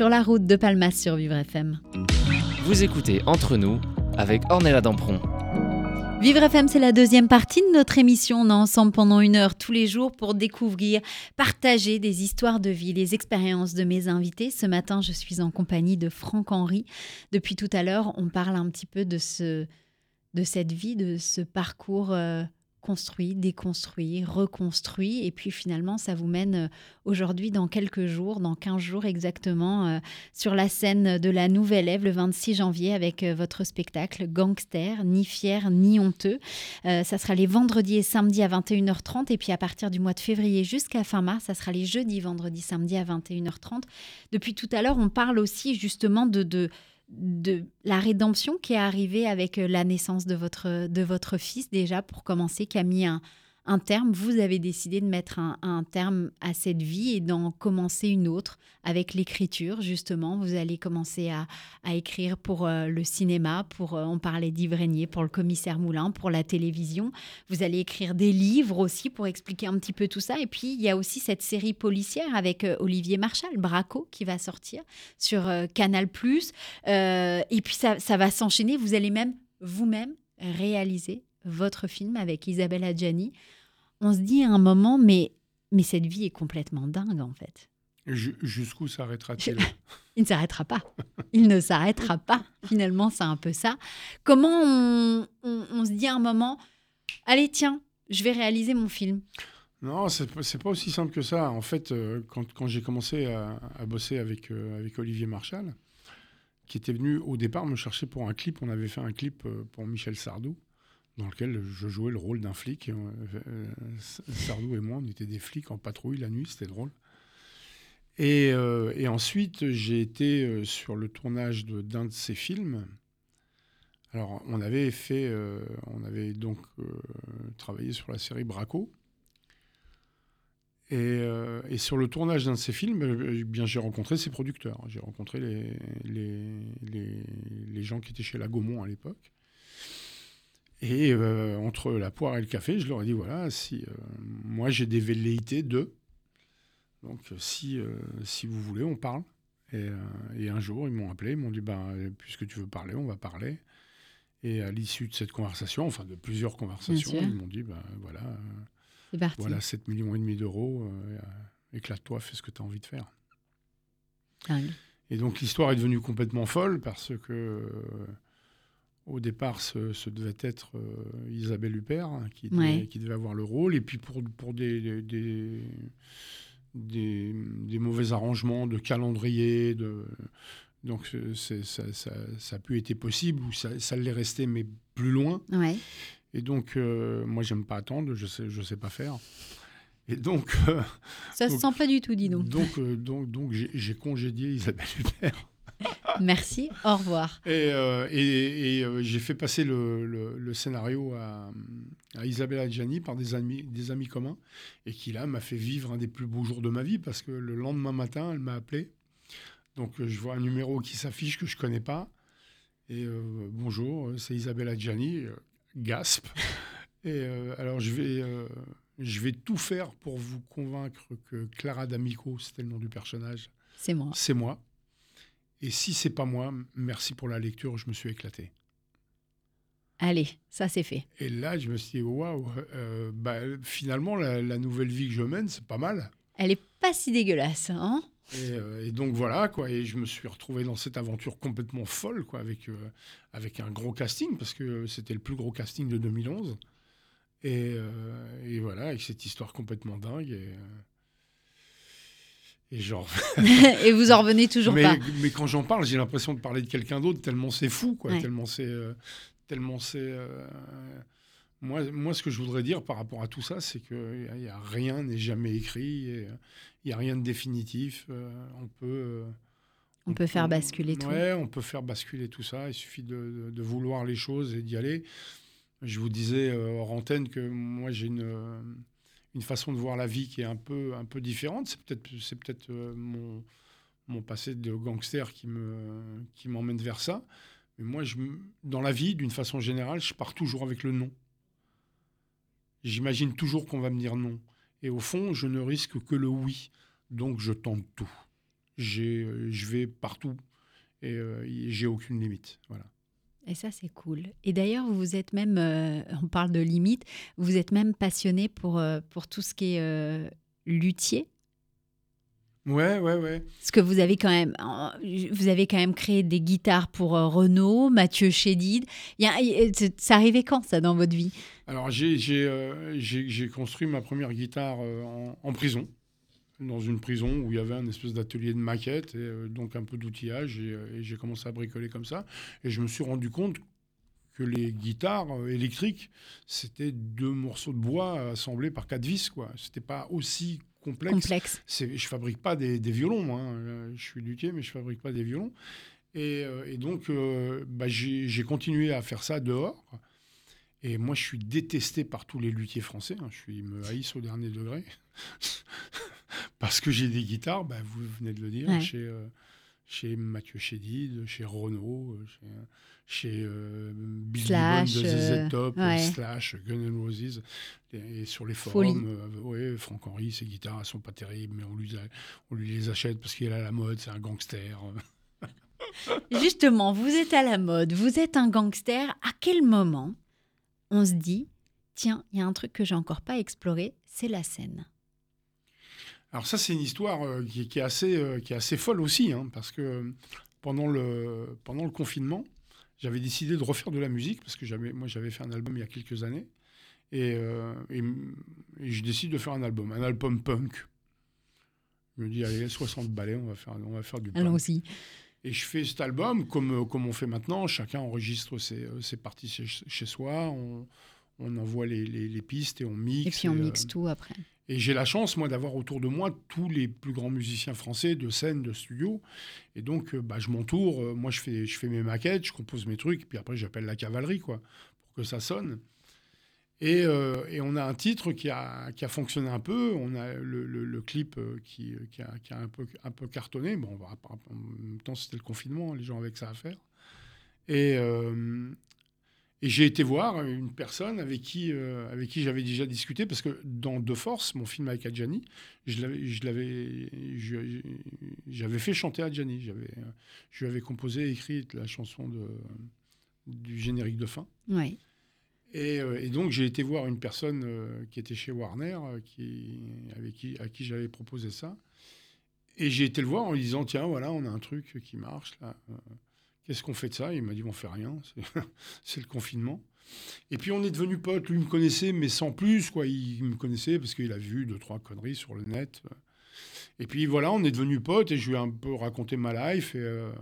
[SPEAKER 4] Sur la route de
[SPEAKER 1] Palmas sur Vivre FM.
[SPEAKER 3] Vous écoutez Entre nous avec Ornella Dampron.
[SPEAKER 1] Vivre FM, c'est la deuxième partie de notre émission. On est ensemble pendant une heure tous les jours pour découvrir, partager des histoires de vie, les expériences de mes invités. Ce matin, je suis en compagnie de Franck Henry. Depuis tout à l'heure, on parle un petit peu de, ce, de cette vie, de ce parcours euh, construit, déconstruit, reconstruit. Et puis finalement, ça vous mène euh, aujourd'hui, dans quelques jours, dans 15 jours exactement, euh, sur la scène de la Nouvelle Ève le 26 janvier avec euh, votre spectacle Gangster, ni fier ni honteux. Ça sera les vendredis et samedis à 21h30. Et puis à partir du mois de février jusqu'à fin mars, ça sera les jeudis, vendredis, samedis à 21h30. Depuis tout à l'heure, on parle aussi justement de de la rédemption qui est arrivée avec euh, la naissance de votre, de votre fils déjà pour commencer, qui a mis un, un terme. Vous avez décidé de mettre un, terme à cette vie et d'en commencer une autre avec l'écriture, justement. Vous allez commencer à, écrire pour euh, le cinéma, pour, euh, on parlait Régnier, pour le commissaire Moulin, pour la télévision. Vous allez écrire des livres aussi pour expliquer un petit peu tout ça. Et puis, il y a aussi cette série policière avec euh, Olivier Marchal, Braco, qui va sortir sur Canal+. Et puis, ça, ça va s'enchaîner. Vous allez même, vous-même, réaliser votre film avec Isabelle Adjani. On se dit à un moment, mais, mais cette vie est complètement dingue, en fait.
[SPEAKER 2] Ju- Jusqu'où s'arrêtera-t-il [LAUGHS]
[SPEAKER 1] Il ne s'arrêtera pas. Il ne s'arrêtera pas. Finalement, c'est un peu ça. Comment on, on- on se dit à un moment, allez, tiens, je vais réaliser mon film
[SPEAKER 2] Non, c'est pas- c'est pas aussi simple que ça. En fait, euh, quand, quand j'ai commencé à, à bosser avec, euh, avec Olivier Marchal, qui était venu au départ me chercher pour un clip, on avait fait un clip euh, pour Michel Sardou, dans lequel je jouais le rôle d'un flic. Euh, euh, Sardou et moi, on était des flics en patrouille la nuit, c'était drôle. Et, euh, et ensuite, j'ai été sur le tournage d'un de ses films. Alors, on avait fait, on avait donc travaillé sur la série Braco. Et, sur le tournage d'un de ces films, j'ai rencontré ses producteurs. J'ai rencontré les, les, gens qui étaient chez la Gaumont à l'époque. Et euh, entre la poire et le café, je leur ai dit voilà, si euh, moi j'ai des velléités de. Donc euh, si, euh, si vous voulez, on parle. Et, et un jour, ils m'ont appelé, ils m'ont dit euh, puisque tu veux parler, on va parler. Et à l'issue de cette conversation, enfin de plusieurs conversations, ils m'ont dit ben, voilà. voilà, 7 millions et demi d'euros, éclate-toi, fais ce que tu as envie de faire. Et donc l'histoire est devenue complètement folle parce que au départ, ce, ce devait être euh, Isabelle Huppert hein, qui, devait,
[SPEAKER 1] Ouais.
[SPEAKER 2] qui devait avoir le rôle. Et puis pour, pour des, des, des, des- des mauvais arrangements de calendrier, de, donc c'est- ça, ça, ça a pu être possible ou ça, ça l'est resté, mais plus loin.
[SPEAKER 1] Ouais.
[SPEAKER 2] Et donc, euh, moi, j'aime pas attendre, je sais, je sais pas faire. Et donc, euh,
[SPEAKER 1] Ça se
[SPEAKER 2] Donc-
[SPEAKER 1] sent pas du tout, dis donc.
[SPEAKER 2] donc, euh, donc, donc j'ai j'ai congédié Isabelle Huppert. [LAUGHS]
[SPEAKER 1] Merci, au revoir.
[SPEAKER 2] Et, euh, et- et, euh, j'ai fait passer le, le- le scénario à, à Isabelle Adjani par des amis, des amis communs, et qui là m'a fait vivre un des plus beaux jours de ma vie, parce que le lendemain matin, elle m'a appelé. Donc euh, je vois un numéro qui s'affiche que je connais pas. Et euh, bonjour, c'est Isabelle Adjani, gasp. [LAUGHS] Et alors je vais, je vais tout faire pour vous convaincre que Clara D'Amico, c'était le nom du personnage,
[SPEAKER 1] C'est moi.
[SPEAKER 2] c'est moi. Et si c'est pas moi, merci pour la lecture, je me suis éclaté.
[SPEAKER 1] Allez, ça c'est fait.
[SPEAKER 2] Et là, je me suis dit, waouh, euh, bah, finalement, la, la nouvelle vie que je mène, c'est pas mal.
[SPEAKER 1] Elle est pas si dégueulasse, hein?
[SPEAKER 2] Et, euh, et donc voilà, quoi. Et je me suis retrouvé dans cette aventure complètement folle, quoi, avec, euh, avec un gros casting, parce que c'était le plus gros casting de 2011. Et, euh, et voilà, avec cette histoire complètement dingue. Et, et genre, [LAUGHS]
[SPEAKER 1] Et vous en revenez toujours
[SPEAKER 2] mais,
[SPEAKER 1] pas.
[SPEAKER 2] mais quand j'en parle, j'ai l'impression de parler de quelqu'un d'autre, tellement c'est fou, quoi.
[SPEAKER 1] Ouais.
[SPEAKER 2] Tellement c'est. euh, tellement c'est. euh, moi, moi, ce que je voudrais dire par rapport à tout ça, c'est que y a- y a rien n'est jamais écrit, euh, il n'y a rien de définitif. euh, on peut. euh,
[SPEAKER 1] On peut faire basculer tout.
[SPEAKER 2] Ouais, on peut faire basculer tout ça. Il suffit de, de- de vouloir les choses et d'y aller. Je vous disais euh, hors antenne que moi, j'ai une, euh, une façon de voir la vie qui est un peu, un peu différente. C'est peut-être c'est peut-être euh, mon, mon passé de gangster qui me qui m'emmène vers ça. Mais moi, je, dans la vie, d'une façon générale, je pars toujours avec le non. J'imagine toujours qu'on va me dire non. Et au fond, je ne risque que le oui. Donc je tente tout. J'ai, euh, je vais partout et euh, j'ai aucune limite. Voilà.
[SPEAKER 1] Et ça, c'est cool. Et d'ailleurs, vous êtes même, euh, on parle de limites, vous êtes même passionné pour, euh, pour tout ce qui est euh, luthier.
[SPEAKER 2] Ouais, ouais, ouais.
[SPEAKER 1] Parce que vous avez quand même, vous avez quand même créé des guitares pour Renault, Mathieu Chédid. Y a- y ça arrivait quand ça dans votre vie?
[SPEAKER 2] Alors j'ai, construit ma première guitare en, en prison, dans une prison où il y avait un espèce d'atelier de maquette et euh, donc un peu d'outillage et, euh, et j'ai commencé à bricoler comme ça et je me suis rendu compte que les guitares euh, électriques c'était deux morceaux de bois assemblés par quatre vis quoi. C'était pas aussi complexe.
[SPEAKER 1] Complexe.
[SPEAKER 2] Je fabrique pas des, des violons, moi. hein. Je suis luthier, mais je fabrique pas des violons. Et, et donc, euh, bah, j'ai, j'ai continué à faire ça dehors. Et moi, je suis détesté par tous les luthiers français. hein. Je suis, ils me haïssent au dernier degré. [LAUGHS] Parce que j'ai des guitares, bah, vous venez de le dire,
[SPEAKER 1] Ouais.
[SPEAKER 2] chez, euh, chez Mathieu Chédid, chez Renault, chez, chez euh, Billy
[SPEAKER 1] Slash,
[SPEAKER 2] Gibbon de
[SPEAKER 1] euh,
[SPEAKER 2] ZZ Top,
[SPEAKER 1] ouais.
[SPEAKER 2] Slash, Guns N' Roses. Et, et sur les forums, euh, ouais, Franck Henry, ses guitares elles sont pas terribles, mais on lui, a- on lui les achète parce qu'il est à la mode, c'est un gangster. [LAUGHS]
[SPEAKER 1] Justement, vous êtes à la mode, vous êtes un gangster. À quel moment on se dit, tiens, il y a un truc que j'ai encore pas exploré, c'est la scène?
[SPEAKER 2] Alors ça, c'est une histoire euh, qui, qui est assez, euh, qui est assez folle aussi, hein, parce que euh, pendant le, pendant le confinement, j'avais décidé de refaire de la musique, parce que j'avais, moi j'avais fait un album il y a quelques années, et, euh, et, et je décide de faire un album, un album punk. Je me dis, allez, 60 ballets, on va faire, on va faire du punk.
[SPEAKER 1] Allons-y.
[SPEAKER 2] Et je fais cet album comme, comme on fait maintenant. Chacun enregistre ses, ses parties chez, chez soi. On, on envoie les, les- les pistes et on mixe.
[SPEAKER 1] Et puis on mixe tout après.
[SPEAKER 2] Et j'ai la chance, moi, d'avoir autour de moi tous les plus grands musiciens français de scène, de studio. Et donc, euh, bah, je m'entoure. Euh, moi, je fais, je fais mes maquettes, je compose mes trucs. Puis après, j'appelle la cavalerie, quoi, pour que ça sonne. Et, euh, et on a un titre qui a, qui a fonctionné un peu. On a le, clip qui, qui, a, qui a un, peu, un peu cartonné. Bon, en même temps, c'était le confinement, les gens avaient que ça à faire. Et, et j'ai été voir une personne avec qui, euh, avec qui j'avais déjà discuté, parce que dans De Force, mon film avec Adjani, j'avais fait chanter Adjani. J'avais, euh, je lui avais composé et écrit la chanson de, du générique de fin.
[SPEAKER 1] Oui.
[SPEAKER 2] Et, euh, et donc j'ai été voir une personne qui était chez Warner, qui, avec qui, à qui j'avais proposé ça. Et j'ai été le voir en lui disant tiens voilà on a un truc qui marche là. Qu'est-ce qu'on fait de ça? Il m'a dit on fait rien, c'est- [LAUGHS] le confinement. Et puis on est devenus potes. Lui me connaissait mais sans plus quoi. Il me connaissait parce qu'il a vu deux trois conneries sur le net. Et puis voilà on est devenus potes et je lui ai un peu raconté ma life euh,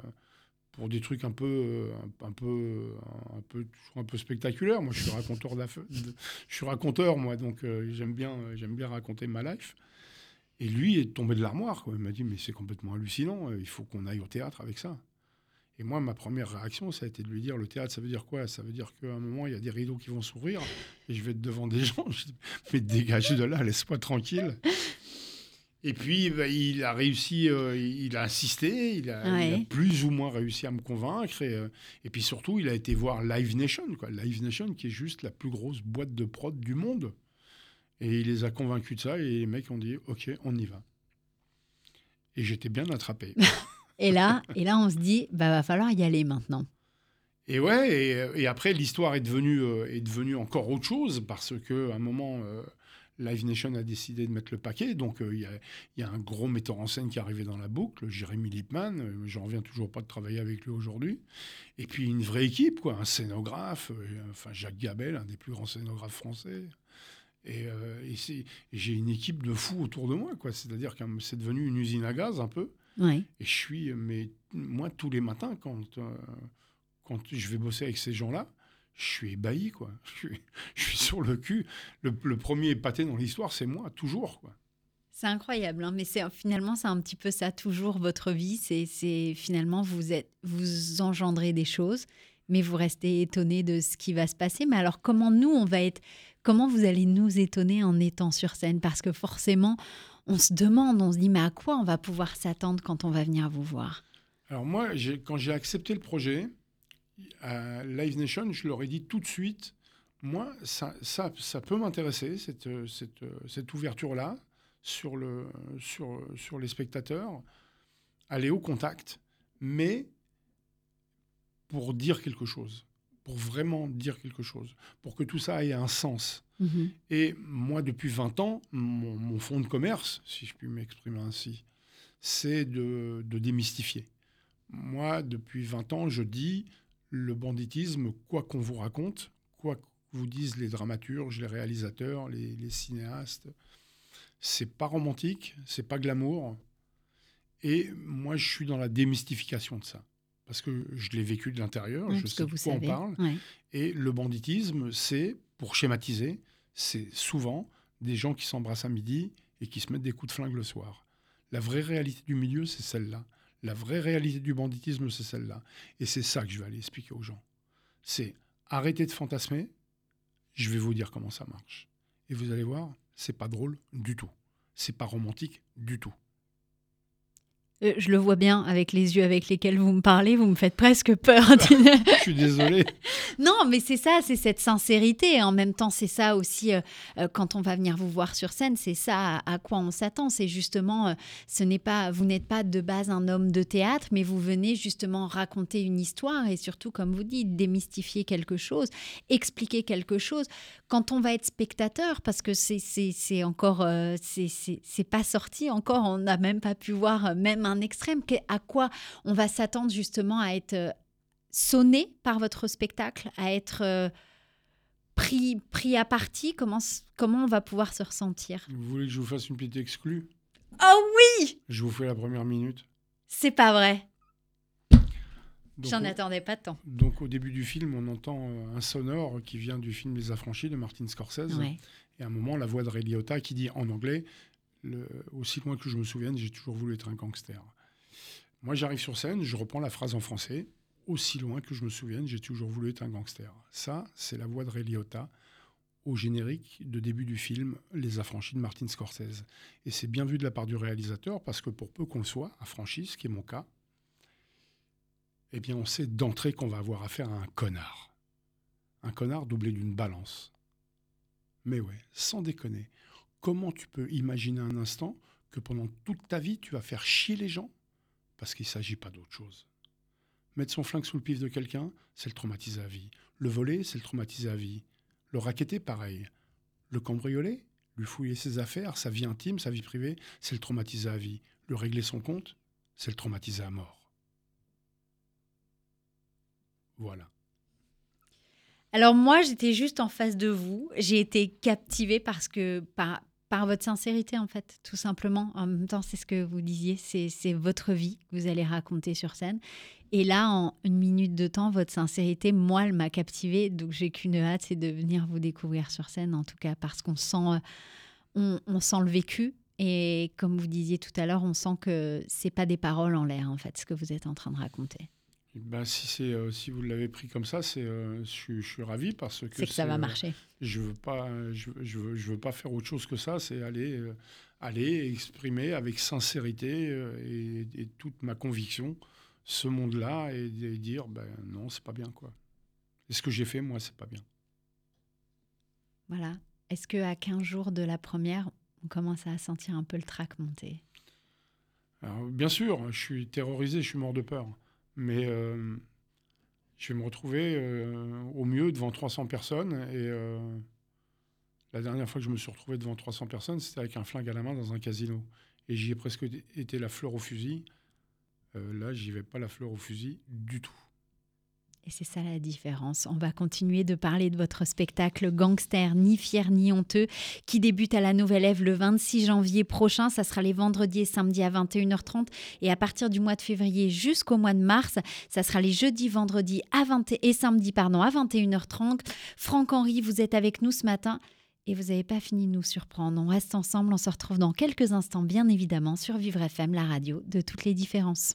[SPEAKER 2] pour des trucs un peu, euh, un, peu, un peu, un peu spectaculaires. Moi, je suis raconteur de- je suis raconteur, moi, donc euh, j'aime bien, j'aime bien raconter ma life. Et lui est tombé de l'armoire. Il m'a dit, mais c'est complètement hallucinant. Il faut qu'on aille au théâtre avec ça. Et moi, ma première réaction, ça a été de lui dire, le théâtre, ça veut dire quoi? Ça veut dire qu'à un moment, il y a des rideaux qui vont s'ouvrir et je vais être devant des [LAUGHS] gens. Je dis, mais dégage de là, laisse-moi tranquille. Et puis, bah, il a réussi, euh, il a insisté, il a, il a
[SPEAKER 1] Ouais.
[SPEAKER 2] plus ou moins réussi à me convaincre. Et, euh, et puis surtout, il a été voir Live Nation, quoi. Live Nation qui est juste la plus grosse boîte de prod du monde. Et il les a convaincus de ça et les mecs ont dit, OK, on y va. Et j'étais bien attrapé. [LAUGHS]
[SPEAKER 1] Et là, et là, on se dit, bah va falloir y aller maintenant.
[SPEAKER 2] Et ouais, et, après, l'histoire est devenue, euh, est devenue encore autre chose parce qu'à un moment, euh, Live Nation a décidé de mettre le paquet. Donc, euh, il y, a, un gros metteur en scène qui est arrivé dans la boucle, Jérémy Lipman. Euh, J'en reviens toujours pas de travailler avec lui aujourd'hui. Et puis, une vraie équipe, quoi, un scénographe, enfin, Jacques Gabel, un des plus grands scénographes français. Et j'ai une équipe de fous autour de moi, quoi. C'est-à-dire que c'est devenu une usine à gaz un peu. Et je suis, mais moi, tous les matins, quand, euh, quand je vais bosser avec ces gens-là, je suis ébahi, quoi. [LAUGHS] Je suis, je suis sur le cul. Le, le premier épaté dans l'histoire, c'est moi, toujours, quoi.
[SPEAKER 1] C'est incroyable, hein, mais c'est finalement c'est un petit peu ça toujours votre vie. C'est c'est finalement vous êtes vous engendrez des choses, mais vous restez étonné de ce qui va se passer. Mais alors comment nous on va être Comment vous allez nous étonner en étant sur scène? Parce que forcément on se demande, on se dit mais à quoi on va pouvoir s'attendre quand on va venir vous voir?
[SPEAKER 2] Alors moi, quand j'ai accepté le projet, à Live Nation, je leur ai dit tout de suite, moi, ça, peut m'intéresser, cette, ouverture-là, sur, sur les spectateurs, aller au contact, mais pour dire quelque chose, pour vraiment dire quelque chose, pour que tout ça ait un sens.
[SPEAKER 1] Mhm.
[SPEAKER 2] Et moi, depuis 20 ans, mon, mon fonds de commerce, si je puis m'exprimer ainsi, c'est de, de démystifier. Moi, depuis 20 ans, je dis le banditisme, quoi qu'on vous raconte, quoi que vous disent les dramaturges, les réalisateurs, les, les cinéastes, c'est pas romantique, c'est pas glamour. Et moi, je suis dans la démystification de ça. Parce que je l'ai vécu de l'intérieur, je sais de quoi
[SPEAKER 1] savez.
[SPEAKER 2] on parle.
[SPEAKER 1] Ouais.
[SPEAKER 2] Et le banditisme, c'est, pour schématiser, c'est souvent des gens qui s'embrassent à midi et qui se mettent des coups de flingue le soir. La vraie réalité du milieu, c'est celle-là. La vraie réalité du banditisme, c'est celle-là. Et c'est ça que je vais aller expliquer aux gens. C'est arrêter de fantasmer, je vais vous dire comment ça marche. Et vous allez voir, c'est pas drôle du tout. C'est pas romantique du tout.
[SPEAKER 1] Euh, je le vois bien avec les yeux avec lesquels vous me parlez, vous me faites presque peur. [LAUGHS]
[SPEAKER 2] Je suis désolé. [LAUGHS]
[SPEAKER 1] non, mais c'est ça, c'est cette sincérité. En même temps, c'est ça aussi, euh, euh, quand on va venir vous voir sur scène, c'est ça à, à quoi on s'attend. C'est justement, euh, ce n'est pas, vous n'êtes pas de base un homme de théâtre, mais vous venez justement raconter une histoire et surtout, comme vous dites, démystifier quelque chose, expliquer quelque chose. Quand on va être spectateur, parce que c'est encore, c'est- pas sorti encore, on n'a même pas pu voir même un extrême. À quoi on va s'attendre justement à être euh, sonné par votre spectacle, à être euh, pris, pris à partie? Comment, comment on va pouvoir se ressentir?
[SPEAKER 2] Vous voulez que je vous fasse une petite exclue?
[SPEAKER 1] Oh oui
[SPEAKER 2] Je vous fais la première minute.
[SPEAKER 1] C'est pas vrai. J'en attendais pas tant.
[SPEAKER 2] Donc au début du film, on entend euh, un sonore qui vient du film Les Affranchis de Martin Scorsese.
[SPEAKER 1] Ouais.
[SPEAKER 2] Et à un moment, la voix de Ray Liotta qui dit en anglais, aussi loin que je me souvienne, j'ai toujours voulu être un gangster. Moi, j'arrive sur scène, je reprends la phrase en français. Aussi loin que je me souvienne, j'ai toujours voulu être un gangster. Ça, c'est la voix de Ray Liotta au générique de début du film Les Affranchis de Martin Scorsese. Et c'est bien vu de la part du réalisateur parce que pour peu qu'on soit, affranchi, ce qui est mon cas, eh bien, on sait d'entrée qu'on va avoir affaire à un connard. Un connard doublé d'une balance. Mais ouais, sans déconner, comment tu peux imaginer un instant que pendant toute ta vie, tu vas faire chier les gens Parce qu'il ne s'agit pas d'autre chose? Mettre son flingue sous le pif de quelqu'un, c'est le traumatiser à vie. Le voler, c'est le traumatiser à vie. Le raqueter, pareil. Le cambrioler, lui fouiller ses affaires, sa vie intime, sa vie privée, c'est le traumatiser à vie. Le régler son compte, c'est le traumatiser à mort. Voilà.
[SPEAKER 1] Alors moi, j'étais juste en face de vous. J'ai été captivée parce que par, par votre sincérité, en fait, tout simplement. En même temps, c'est ce que vous disiez, c'est votre vie que vous allez raconter sur scène. Et là, en une minute de temps, votre sincérité, moi, elle m'a captivée. Donc, j'ai qu'une hâte, c'est de venir vous découvrir sur scène, en tout cas, parce qu'on sent, euh, on, on sent le vécu. Et comme vous disiez tout à l'heure, on sent que c'est pas des paroles en l'air, en fait, ce que vous êtes en train de raconter.
[SPEAKER 2] Ben, si, c'est, euh, si vous l'avez pris comme ça, c'est, euh, je, suis- je suis ravi parce que
[SPEAKER 1] C'est que ça va
[SPEAKER 2] euh,
[SPEAKER 1] marcher.
[SPEAKER 2] je veux pas, je, je veux, je veux pas faire autre chose que ça. C'est aller, aller exprimer avec sincérité et, et toute ma conviction ce monde-là et, et dire ben non, c'est pas bien quoi. Et ce que j'ai fait moi, c'est pas bien.
[SPEAKER 1] Voilà. Est-ce que à 15 jours de la première, on commence à sentir un peu le trac monter?
[SPEAKER 2] Alors, bien sûr, je suis terrorisé, je suis mort de peur, mais euh, je vais me retrouver euh, au mieux devant 300 personnes et euh, la dernière fois que je me suis retrouvé devant 300 personnes, c'était avec un flingue à la main dans un casino. Et j'y ai presque été la fleur au fusil. Là, j'y vais pas la fleur au fusil du tout.
[SPEAKER 1] Et c'est ça la différence. On va continuer de parler de votre spectacle Gangster, ni fier ni honteux, qui débute à la Nouvelle Ève le 26 janvier prochain. Ça sera les vendredis et samedis à 21h30. Et à partir du mois de février jusqu'au mois de mars, ça sera les jeudis, vendredis à 20 et samedi pardon, à 21h30. Franck-Henri, vous êtes avec nous ce matin. Et vous n'avez pas fini de nous surprendre. On reste ensemble, on se retrouve dans quelques instants, bien évidemment, sur Vivre FM, la radio de toutes les différences.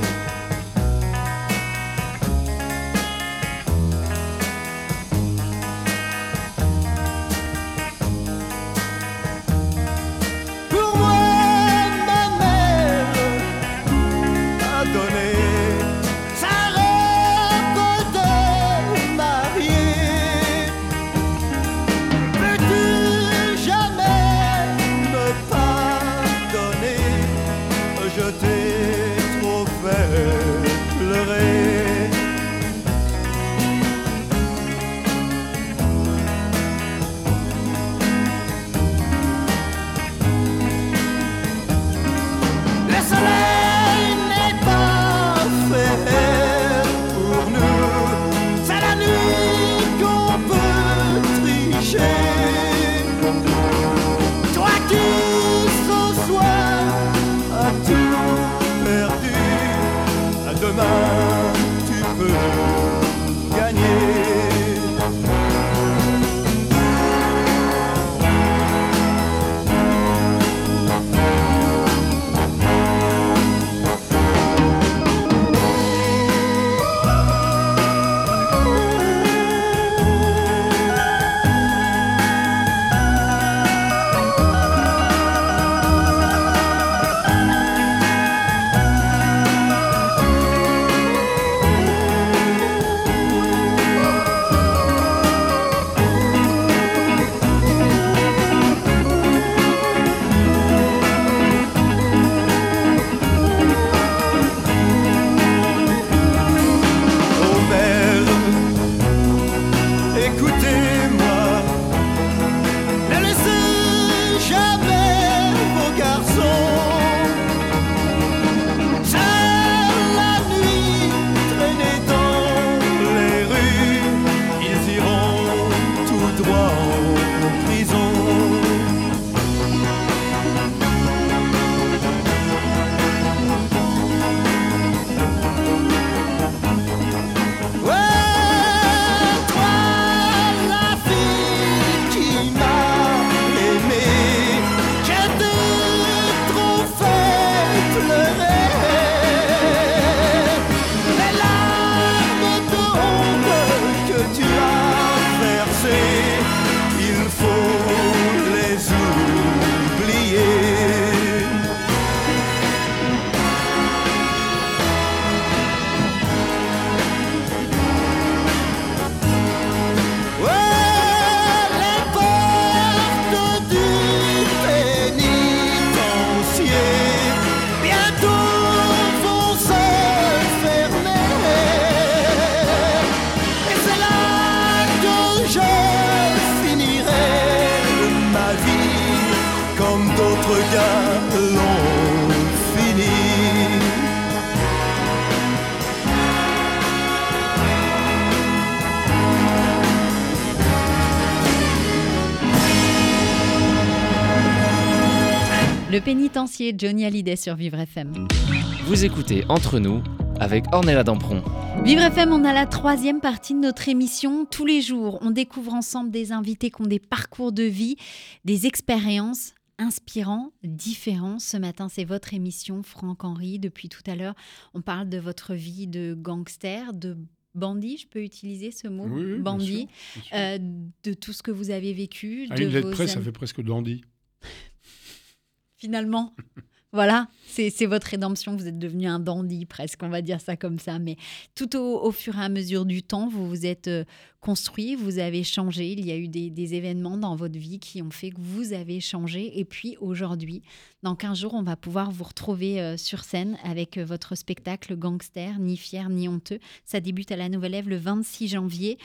[SPEAKER 1] Le pénitencier Johnny Hallyday sur Vivre FM.
[SPEAKER 3] Vous écoutez Entre nous avec Ornella Dampron.
[SPEAKER 1] Vivre FM, on a la troisième partie de notre émission. Tous les jours, on découvre ensemble des invités qui ont des parcours de vie, des expériences inspirants, différents. Ce matin, c'est votre émission, Franck Henry. Depuis tout à l'heure, on parle de votre vie de gangster, de bandit, je peux utiliser ce mot,
[SPEAKER 2] Oui, bien
[SPEAKER 1] bandit,
[SPEAKER 2] sûr, bien sûr.
[SPEAKER 1] euh, de tout ce que vous avez vécu,
[SPEAKER 2] À
[SPEAKER 1] de
[SPEAKER 2] une lettre
[SPEAKER 1] vos
[SPEAKER 2] près, ça fait presque dandy.
[SPEAKER 1] Finalement. [LAUGHS] Voilà, c'est votre rédemption. Vous êtes devenu un dandy presque, on va dire ça comme ça. Mais tout au, fur et à mesure du temps, vous vous êtes euh, construit, vous avez changé. Il y a eu des, événements dans votre vie qui ont fait que vous avez changé. Et puis aujourd'hui, dans 15 jours, on va pouvoir vous retrouver euh, sur scène avec euh, votre spectacle Gangster, ni fier ni honteux. Ça débute à la Nouvelle Ève le 26 janvier.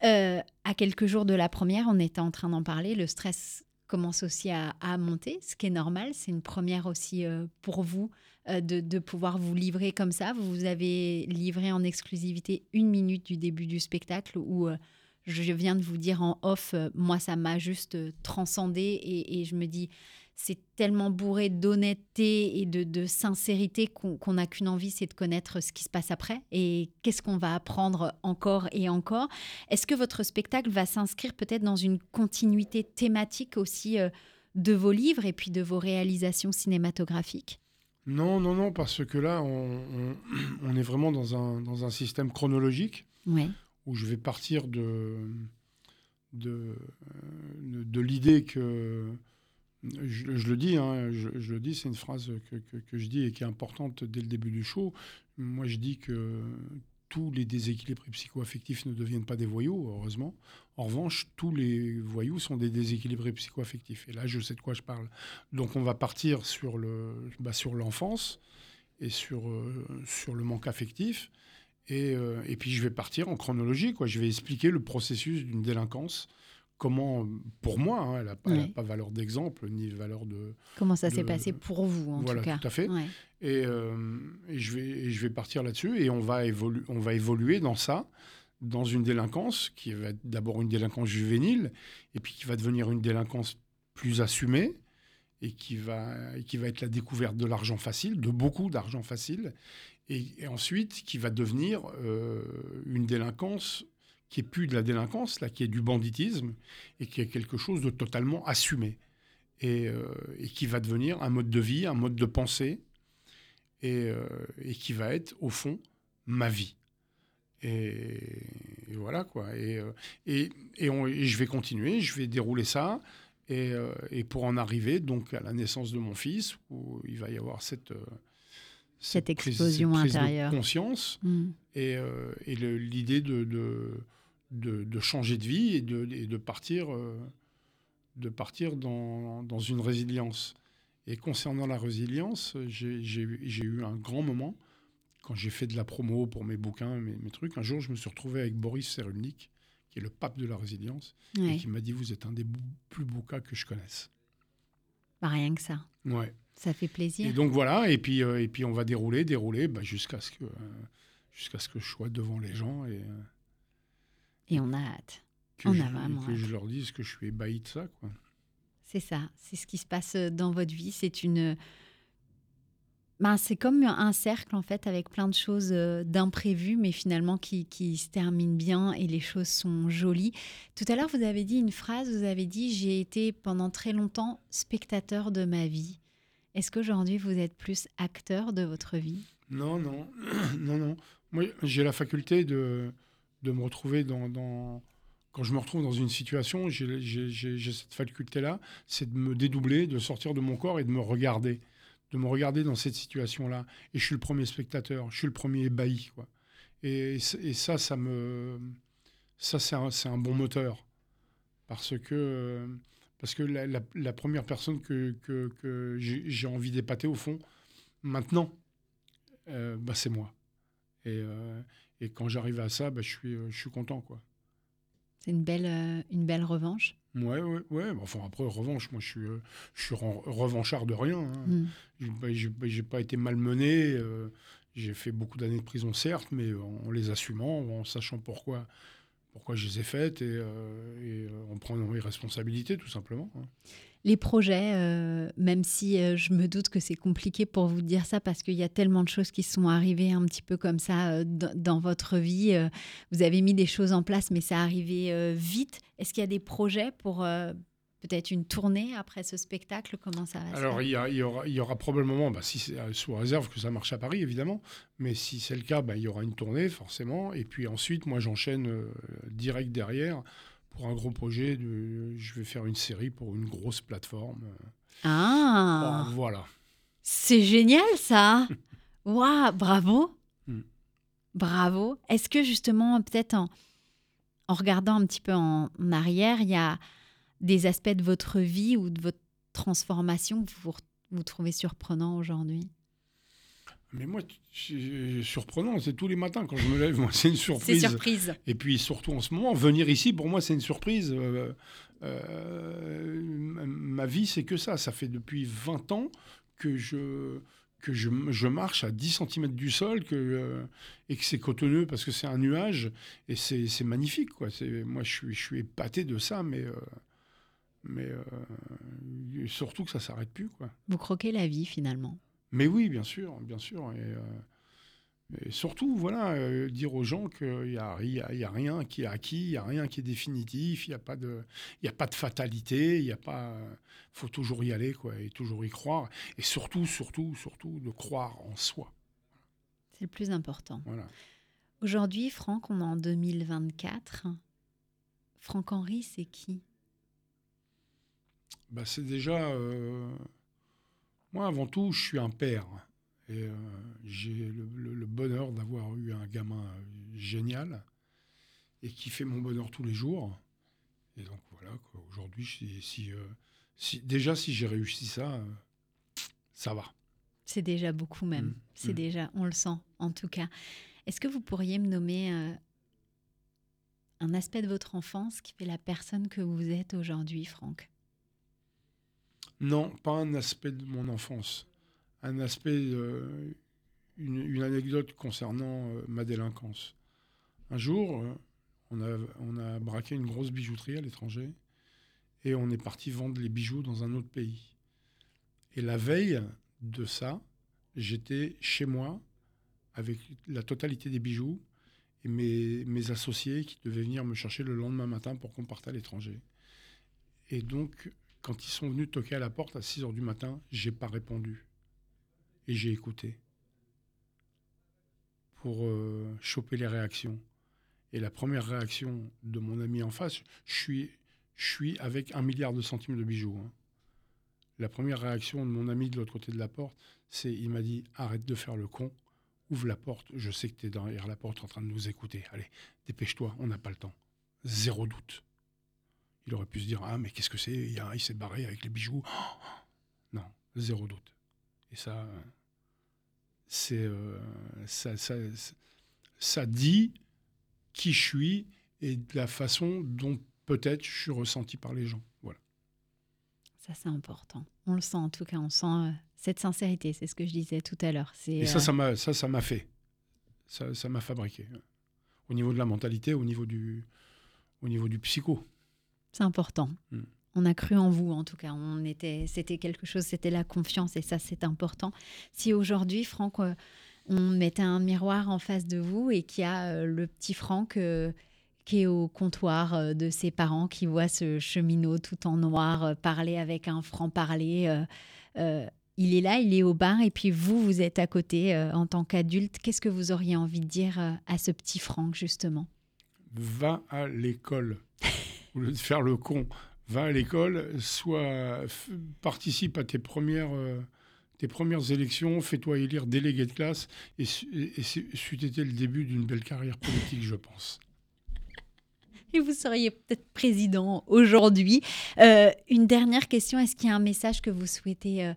[SPEAKER 1] À quelques jours de la première, on était en train d'en parler. Le stress commence aussi à, monter, ce qui est normal. C'est une première aussi euh, pour vous euh, de, pouvoir vous livrer comme ça. Vous avez livré en exclusivité une minute du début du spectacle où euh, je viens de vous dire en off, moi ça m'a juste transcendé et je me dis c'est tellement bourré d'honnêteté et de, de sincérité qu'on n'a qu'une envie, c'est de connaître ce qui se passe après et qu'est-ce qu'on va apprendre encore et encore? Est-ce que votre spectacle va s'inscrire peut-être dans une continuité thématique aussi euh, de vos livres et puis de vos réalisations cinématographiques?
[SPEAKER 2] Non, non, non, parce que là, on, on- on est vraiment dans un, dans un système chronologique
[SPEAKER 1] Ouais.
[SPEAKER 2] où je vais partir de, de, euh, de, de l'idée que, je, le dis, hein, je, le dis, c'est une phrase que je dis et qui est importante dès le début du show. Moi, je dis que tous les déséquilibres psychoaffectifs ne deviennent pas des voyous, heureusement. En revanche, tous les voyous sont des déséquilibrés psychoaffectifs. Et là, je sais de quoi je parle. Donc, on va partir sur le, bah, sur l'enfance et sur, euh, sur le manque affectif. Et, euh, et puis, je vais partir en chronologie. Quoi. Je vais expliquer le processus d'une délinquance. Comment, pour moi, hein, elle n'a pas, valeur d'exemple ni valeur de,
[SPEAKER 1] Comment ça s'est passé pour vous, en
[SPEAKER 2] voilà,
[SPEAKER 1] tout cas
[SPEAKER 2] tout à fait.
[SPEAKER 1] Ouais.
[SPEAKER 2] et, euh, et je vais, et je vais partir là-dessus et on va, évolu- on va évoluer dans ça, dans une délinquance qui va être d'abord une délinquance juvénile et puis qui va devenir une délinquance plus assumée et qui va, et qui va être la découverte de l'argent facile, de beaucoup d'argent facile, et, et ensuite qui va devenir euh, une délinquance qui est plus de la délinquance, là, qui est du banditisme et qui est quelque chose de totalement assumé et, euh, et qui va devenir un mode de vie, un mode de pensée et, euh, et qui va être au fond ma vie. Et, et voilà quoi. Et, euh, et, et on- et je vais continuer, je vais dérouler ça. Et, pour en arriver donc à la naissance de mon fils, où il va y avoir cette,
[SPEAKER 1] Cette
[SPEAKER 2] prise-
[SPEAKER 1] explosion
[SPEAKER 2] prise de
[SPEAKER 1] intérieure.
[SPEAKER 2] conscience
[SPEAKER 1] Mm.
[SPEAKER 2] et, l'idée de, de, de, de changer de vie et de, et de partir, euh, de partir dans, dans une résilience. Et concernant la résilience, j'ai eu un grand moment quand j'ai fait de la promo pour mes bouquins, mes, mes trucs. Un jour, je me suis retrouvé avec Boris Cyrulnik, qui est le pape de la résilience, et qui m'a dit Vous êtes un des plus beaux cas que je connaisse.
[SPEAKER 1] Bah, rien que ça.
[SPEAKER 2] Ouais.
[SPEAKER 1] Ça fait plaisir.
[SPEAKER 2] Et donc voilà, et puis, euh, et puis on va dérouler, dérouler bah, jusqu'à ce, que, euh, ce que je sois devant les gens et euh,
[SPEAKER 1] Et on a hâte.
[SPEAKER 2] que,
[SPEAKER 1] On
[SPEAKER 2] je,
[SPEAKER 1] a vraiment
[SPEAKER 2] que
[SPEAKER 1] hâte.
[SPEAKER 2] je leur dise que je suis ébahi de ça. Quoi.
[SPEAKER 1] C'est ça, c'est ce qui se passe euh, dans votre vie. C'est une. Ben, c'est comme un cercle en fait avec plein de choses euh, d'imprévues, mais finalement qui, qui se terminent bien et les choses sont jolies. Tout à l'heure, vous avez dit une phrase, vous avez dit j'ai été pendant très longtemps spectateur de ma vie. Est-ce qu'aujourd'hui vous êtes plus acteur de votre vie?
[SPEAKER 2] Non, non, [CLEARS THROAT] non, non. Moi, j'ai la faculté de, de me retrouver dans, Quand je me retrouve dans une situation, j'ai cette faculté-là, c'est de me dédoubler, de sortir de mon corps et de me regarder. De me regarder dans cette situation-là. Et je suis le premier spectateur, je suis le premier ébahi. Quoi. Et, ça, ça me. Ça, c'est un, un bon moteur. Parce que. Parce que la, première personne que, que, j'ai envie d'épater, au fond, maintenant, euh, bah, c'est moi. Et, euh, et quand j'arrive à ça, bah, je, suis, euh, je suis content. Quoi.
[SPEAKER 1] C'est une belle, euh, une belle revanche.
[SPEAKER 2] Ouais, ouais, ouais. bah, Enfin, après, revanche, moi, je suis, euh, je suis revanchard de rien. hein.
[SPEAKER 1] Mm.
[SPEAKER 2] J'ai pas- J'ai pas été malmené. euh, j'ai fait beaucoup d'années de prison, certes, mais en les assumant, en sachant pourquoi, pourquoi je les ai faites et, et, en prenant mes responsabilités, tout simplement. hein.
[SPEAKER 1] Les projets, euh, même si euh, je me doute que c'est compliqué pour vous dire ça parce qu'il y a tellement de choses qui sont arrivées un petit peu comme ça euh, dans, votre vie. vous avez mis des choses en place, mais ça arrivait vite. Est-ce qu'il y a des projets pour peut-être une tournée après ce spectacle? Comment ça va se
[SPEAKER 2] Alors,
[SPEAKER 1] faire?
[SPEAKER 2] il y, aura, il y aura probablement, bah, si c'est sous réserve que ça marche à Paris, évidemment, mais si c'est le cas, bah, il y aura une tournée, forcément. Et puis ensuite, moi, j'enchaîne direct derrière pour un gros projet. De, je vais faire une série pour une grosse plateforme.
[SPEAKER 1] Ah,
[SPEAKER 2] Bon, voilà.
[SPEAKER 1] c'est génial ça [LAUGHS] Waouh, bravo
[SPEAKER 2] Mm.
[SPEAKER 1] Bravo. Est-ce que justement, peut-être en, en regardant un petit peu en, en arrière, il y a des aspects de votre vie ou de votre transformation que vous vous trouvez surprenant aujourd'hui?
[SPEAKER 2] Mais moi, c'est surprenant, c'est tous les matins quand je me lève, [LAUGHS] moi, c'est une
[SPEAKER 1] C'est
[SPEAKER 2] surprise. Et puis surtout en ce moment, venir ici, pour moi, c'est une surprise. Euh, euh, ma- vie, c'est que ça. Ça fait depuis 20 ans que je, que je, je marche à 10 cm du sol que, euh, et que c'est cotonneux parce que c'est un nuage. Et c'est magnifique. Quoi. Moi, je suis, je suis épaté de ça, mais, mais euh, surtout que ça s'arrête plus. Quoi.
[SPEAKER 1] Vous croquez la vie finalement.
[SPEAKER 2] Mais oui, bien sûr, bien sûr. Et, euh, Et surtout, voilà, euh, dire aux gens qu'il n'y a, y a- il y a rien qui est acquis, il n'y a rien qui est définitif, il n'y a, pas de- y a pas de fatalité, il y a pas. faut toujours y aller, quoi, et toujours y croire. Et surtout, surtout, surtout, de croire en soi.
[SPEAKER 1] C'est le plus important.
[SPEAKER 2] Voilà.
[SPEAKER 1] Aujourd'hui, Franck, on est en 2024. Franck Henry, c'est qui?
[SPEAKER 2] Bah, c'est déjà. euh, moi, avant tout, je suis un père. Et euh, j'ai le, le- le bonheur d'avoir eu un gamin euh, génial et qui fait mon bonheur tous les jours. Et donc voilà, aujourd'hui, si, si, euh, si- déjà, si j'ai réussi ça, euh, ça va.
[SPEAKER 1] C'est déjà beaucoup même.
[SPEAKER 2] Mm,
[SPEAKER 1] C'est
[SPEAKER 2] mm.
[SPEAKER 1] déjà, on le sent en tout cas. Est-ce que vous pourriez me nommer euh, un aspect de votre enfance qui fait la personne que vous êtes aujourd'hui, Franck?
[SPEAKER 2] Non, pas un aspect de mon enfance. Un aspect, euh, une, anecdote concernant euh, ma délinquance. Un jour, euh, on, a, on a braqué une grosse bijouterie à l'étranger et on est parti vendre les bijoux dans un autre pays. Et la veille de ça, j'étais chez moi avec la totalité des bijoux et mes, mes associés qui devaient venir me chercher le lendemain matin pour qu'on parte à l'étranger. Et donc, quand ils sont venus toquer à la porte à 6 heures du matin, j'ai pas répondu. Et j'ai écouté. Pour euh, choper les réactions. Et la première réaction de mon ami en face, je suis, avec un milliard de centimes de bijoux. hein. La première réaction de mon ami de l'autre côté de la porte, c'est il m'a dit arrête de faire le con, ouvre la porte, je sais que tu es derrière la porte en train de nous écouter. Allez, dépêche-toi, on n'a pas le temps. Zéro doute. Il aurait pu se dire Ah, mais qu'est-ce que c'est il, s'est barré avec les bijoux. [GASPS] Non, zéro doute. Et ça, euh, c'est. euh, ça, ça, ça dit qui je suis et de la façon dont peut-être je suis ressenti par les gens. Voilà.
[SPEAKER 1] Ça, c'est important. On le sent en tout cas, on sent euh, cette sincérité, c'est ce que je disais tout à l'heure.
[SPEAKER 2] Et ça, ça m'a, ça, ça m'a fait. Ça, ça m'a fabriqué. Au niveau de la mentalité, au niveau du, au niveau du psycho.
[SPEAKER 1] C'est important.
[SPEAKER 2] Mm.
[SPEAKER 1] On a cru en vous, en tout cas. On était, c'était quelque chose, c'était la confiance, et ça, c'est important. Si aujourd'hui, Franck, euh, on mettait un miroir en face de vous et qu'il y a euh, le petit Franck euh, qui est au comptoir de ses parents, qui voit ce cheminot tout en noir parler avec un franc-parler, euh, euh, il est là, il est au bar, et puis vous, vous êtes à côté euh, en tant qu'adulte. Qu'est-ce que vous auriez envie de dire à ce petit Franck, justement?
[SPEAKER 2] Va à l'école. Au lieu de faire le con, va à l'école, soit participe à tes premières, euh, tes premières élections, fais-toi élire délégué de classe, et, et, et c'est- c'eût été le début d'une belle carrière politique, je pense.
[SPEAKER 1] Et vous seriez peut-être président aujourd'hui. Euh, une dernière question, est-ce qu'il y a un message que vous souhaitez euh,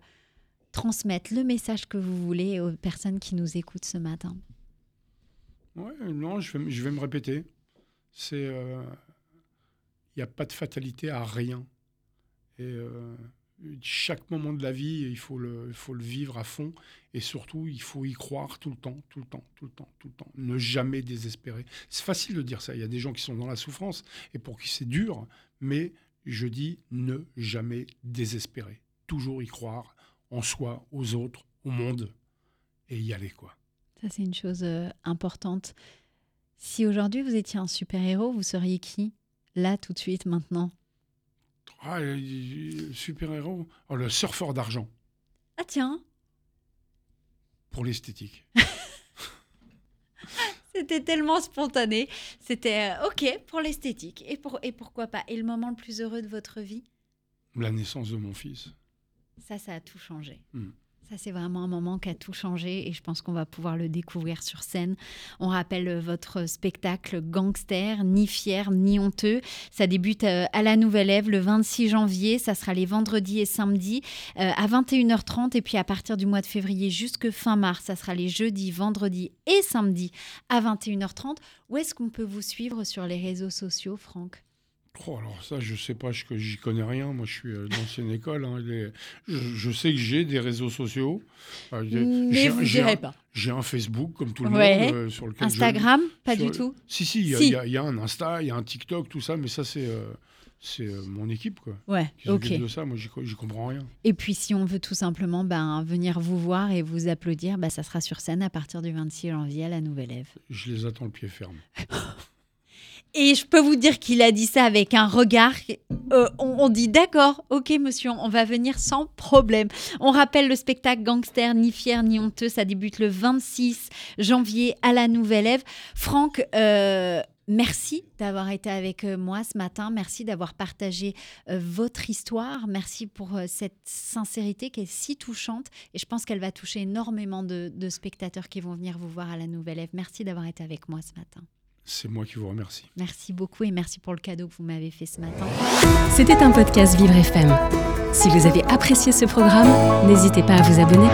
[SPEAKER 1] transmettre, le message que vous voulez aux personnes qui nous écoutent ce matin?
[SPEAKER 2] Ouais, non, je vais, me- je vais me répéter. C'est. Il n'y a pas de fatalité à rien. Et euh, chaque moment de la vie, il faut, le, il faut le vivre à fond. Et surtout, il faut y croire tout le temps, tout le temps, tout le temps, tout le temps. Ne jamais désespérer. C'est facile de dire ça. Il y a des gens qui sont dans la souffrance et pour qui c'est dur. Mais je dis ne jamais désespérer. Toujours y croire en soi, aux autres, au monde. Et y aller, quoi.
[SPEAKER 1] Ça, c'est une chose euh, importante. Si aujourd'hui vous étiez un super-héros, vous seriez qui? Là, tout de suite, maintenant
[SPEAKER 2] Ah, super-héros. Oh, le surfeur d'argent,
[SPEAKER 1] Ah tiens,
[SPEAKER 2] pour l'esthétique. [LAUGHS]
[SPEAKER 1] c'était tellement spontané. C'était euh, OK pour l'esthétique. Et, pour, et pourquoi pas? Et le moment le plus heureux de votre vie?
[SPEAKER 2] La naissance de mon fils.
[SPEAKER 1] Ça, ça a tout changé.
[SPEAKER 2] Mm.
[SPEAKER 1] Ça, c'est vraiment un moment qui a tout changé et je pense qu'on va pouvoir le découvrir sur scène. On rappelle euh, votre spectacle Gangster, ni fier, ni honteux. Ça débute euh, à la Nouvelle Ève le 26 janvier. Ça sera les vendredis et samedis euh, à 21h30 et puis à partir du mois de février jusque fin mars, ça sera les jeudis, vendredis et samedis à 21h30. Où est-ce qu'on peut vous suivre sur les réseaux sociaux, Franck?
[SPEAKER 2] Oh, alors ça, je sais pas, je j'y connais rien. Moi, je suis euh, d'ancienne école. hein, les- je, je sais que j'ai des réseaux sociaux. Euh, j'ai-
[SPEAKER 1] Mais vous
[SPEAKER 2] un-
[SPEAKER 1] pas.
[SPEAKER 2] J'ai un Facebook, comme tout le
[SPEAKER 1] Ouais.
[SPEAKER 2] monde, euh, sur lequel je-
[SPEAKER 1] Instagram, pas
[SPEAKER 2] sur-
[SPEAKER 1] du tout.
[SPEAKER 2] Si, si, il y a-
[SPEAKER 1] Si.
[SPEAKER 2] il y, a- il y a un Insta, il y a un TikTok, tout ça, mais ça, c'est euh, c'est mon équipe, quoi.
[SPEAKER 1] Ouais,
[SPEAKER 2] Qui
[SPEAKER 1] ok.
[SPEAKER 2] de ça. Moi, j'y comprends rien.
[SPEAKER 1] Et puis si on veut tout simplement ben, venir vous voir et vous applaudir, ben, ça sera sur scène à partir du 26 janvier à la Nouvelle Ève.
[SPEAKER 2] Je les attends le pied ferme. [LAUGHS]
[SPEAKER 1] Et je peux vous dire qu'il a dit ça avec un regard. euh, on, dit d'accord, ok monsieur, on va venir sans problème. On rappelle le spectacle Gangster, ni fier ni honteux. Ça débute le 26 janvier à la Nouvelle Ève. Franck, euh, merci d'avoir été avec euh, moi ce matin. Merci d'avoir partagé votre histoire. Merci pour cette sincérité qui est si touchante. Et je pense qu'elle va toucher énormément de, de spectateurs qui vont venir vous voir à la Nouvelle Ève. Merci d'avoir été avec moi ce matin.
[SPEAKER 2] C'est moi qui vous remercie.
[SPEAKER 1] Merci beaucoup et merci pour le cadeau que vous m'avez fait ce matin.
[SPEAKER 5] C'était un podcast Vivre FM. Si vous avez apprécié ce programme, n'hésitez pas à vous abonner.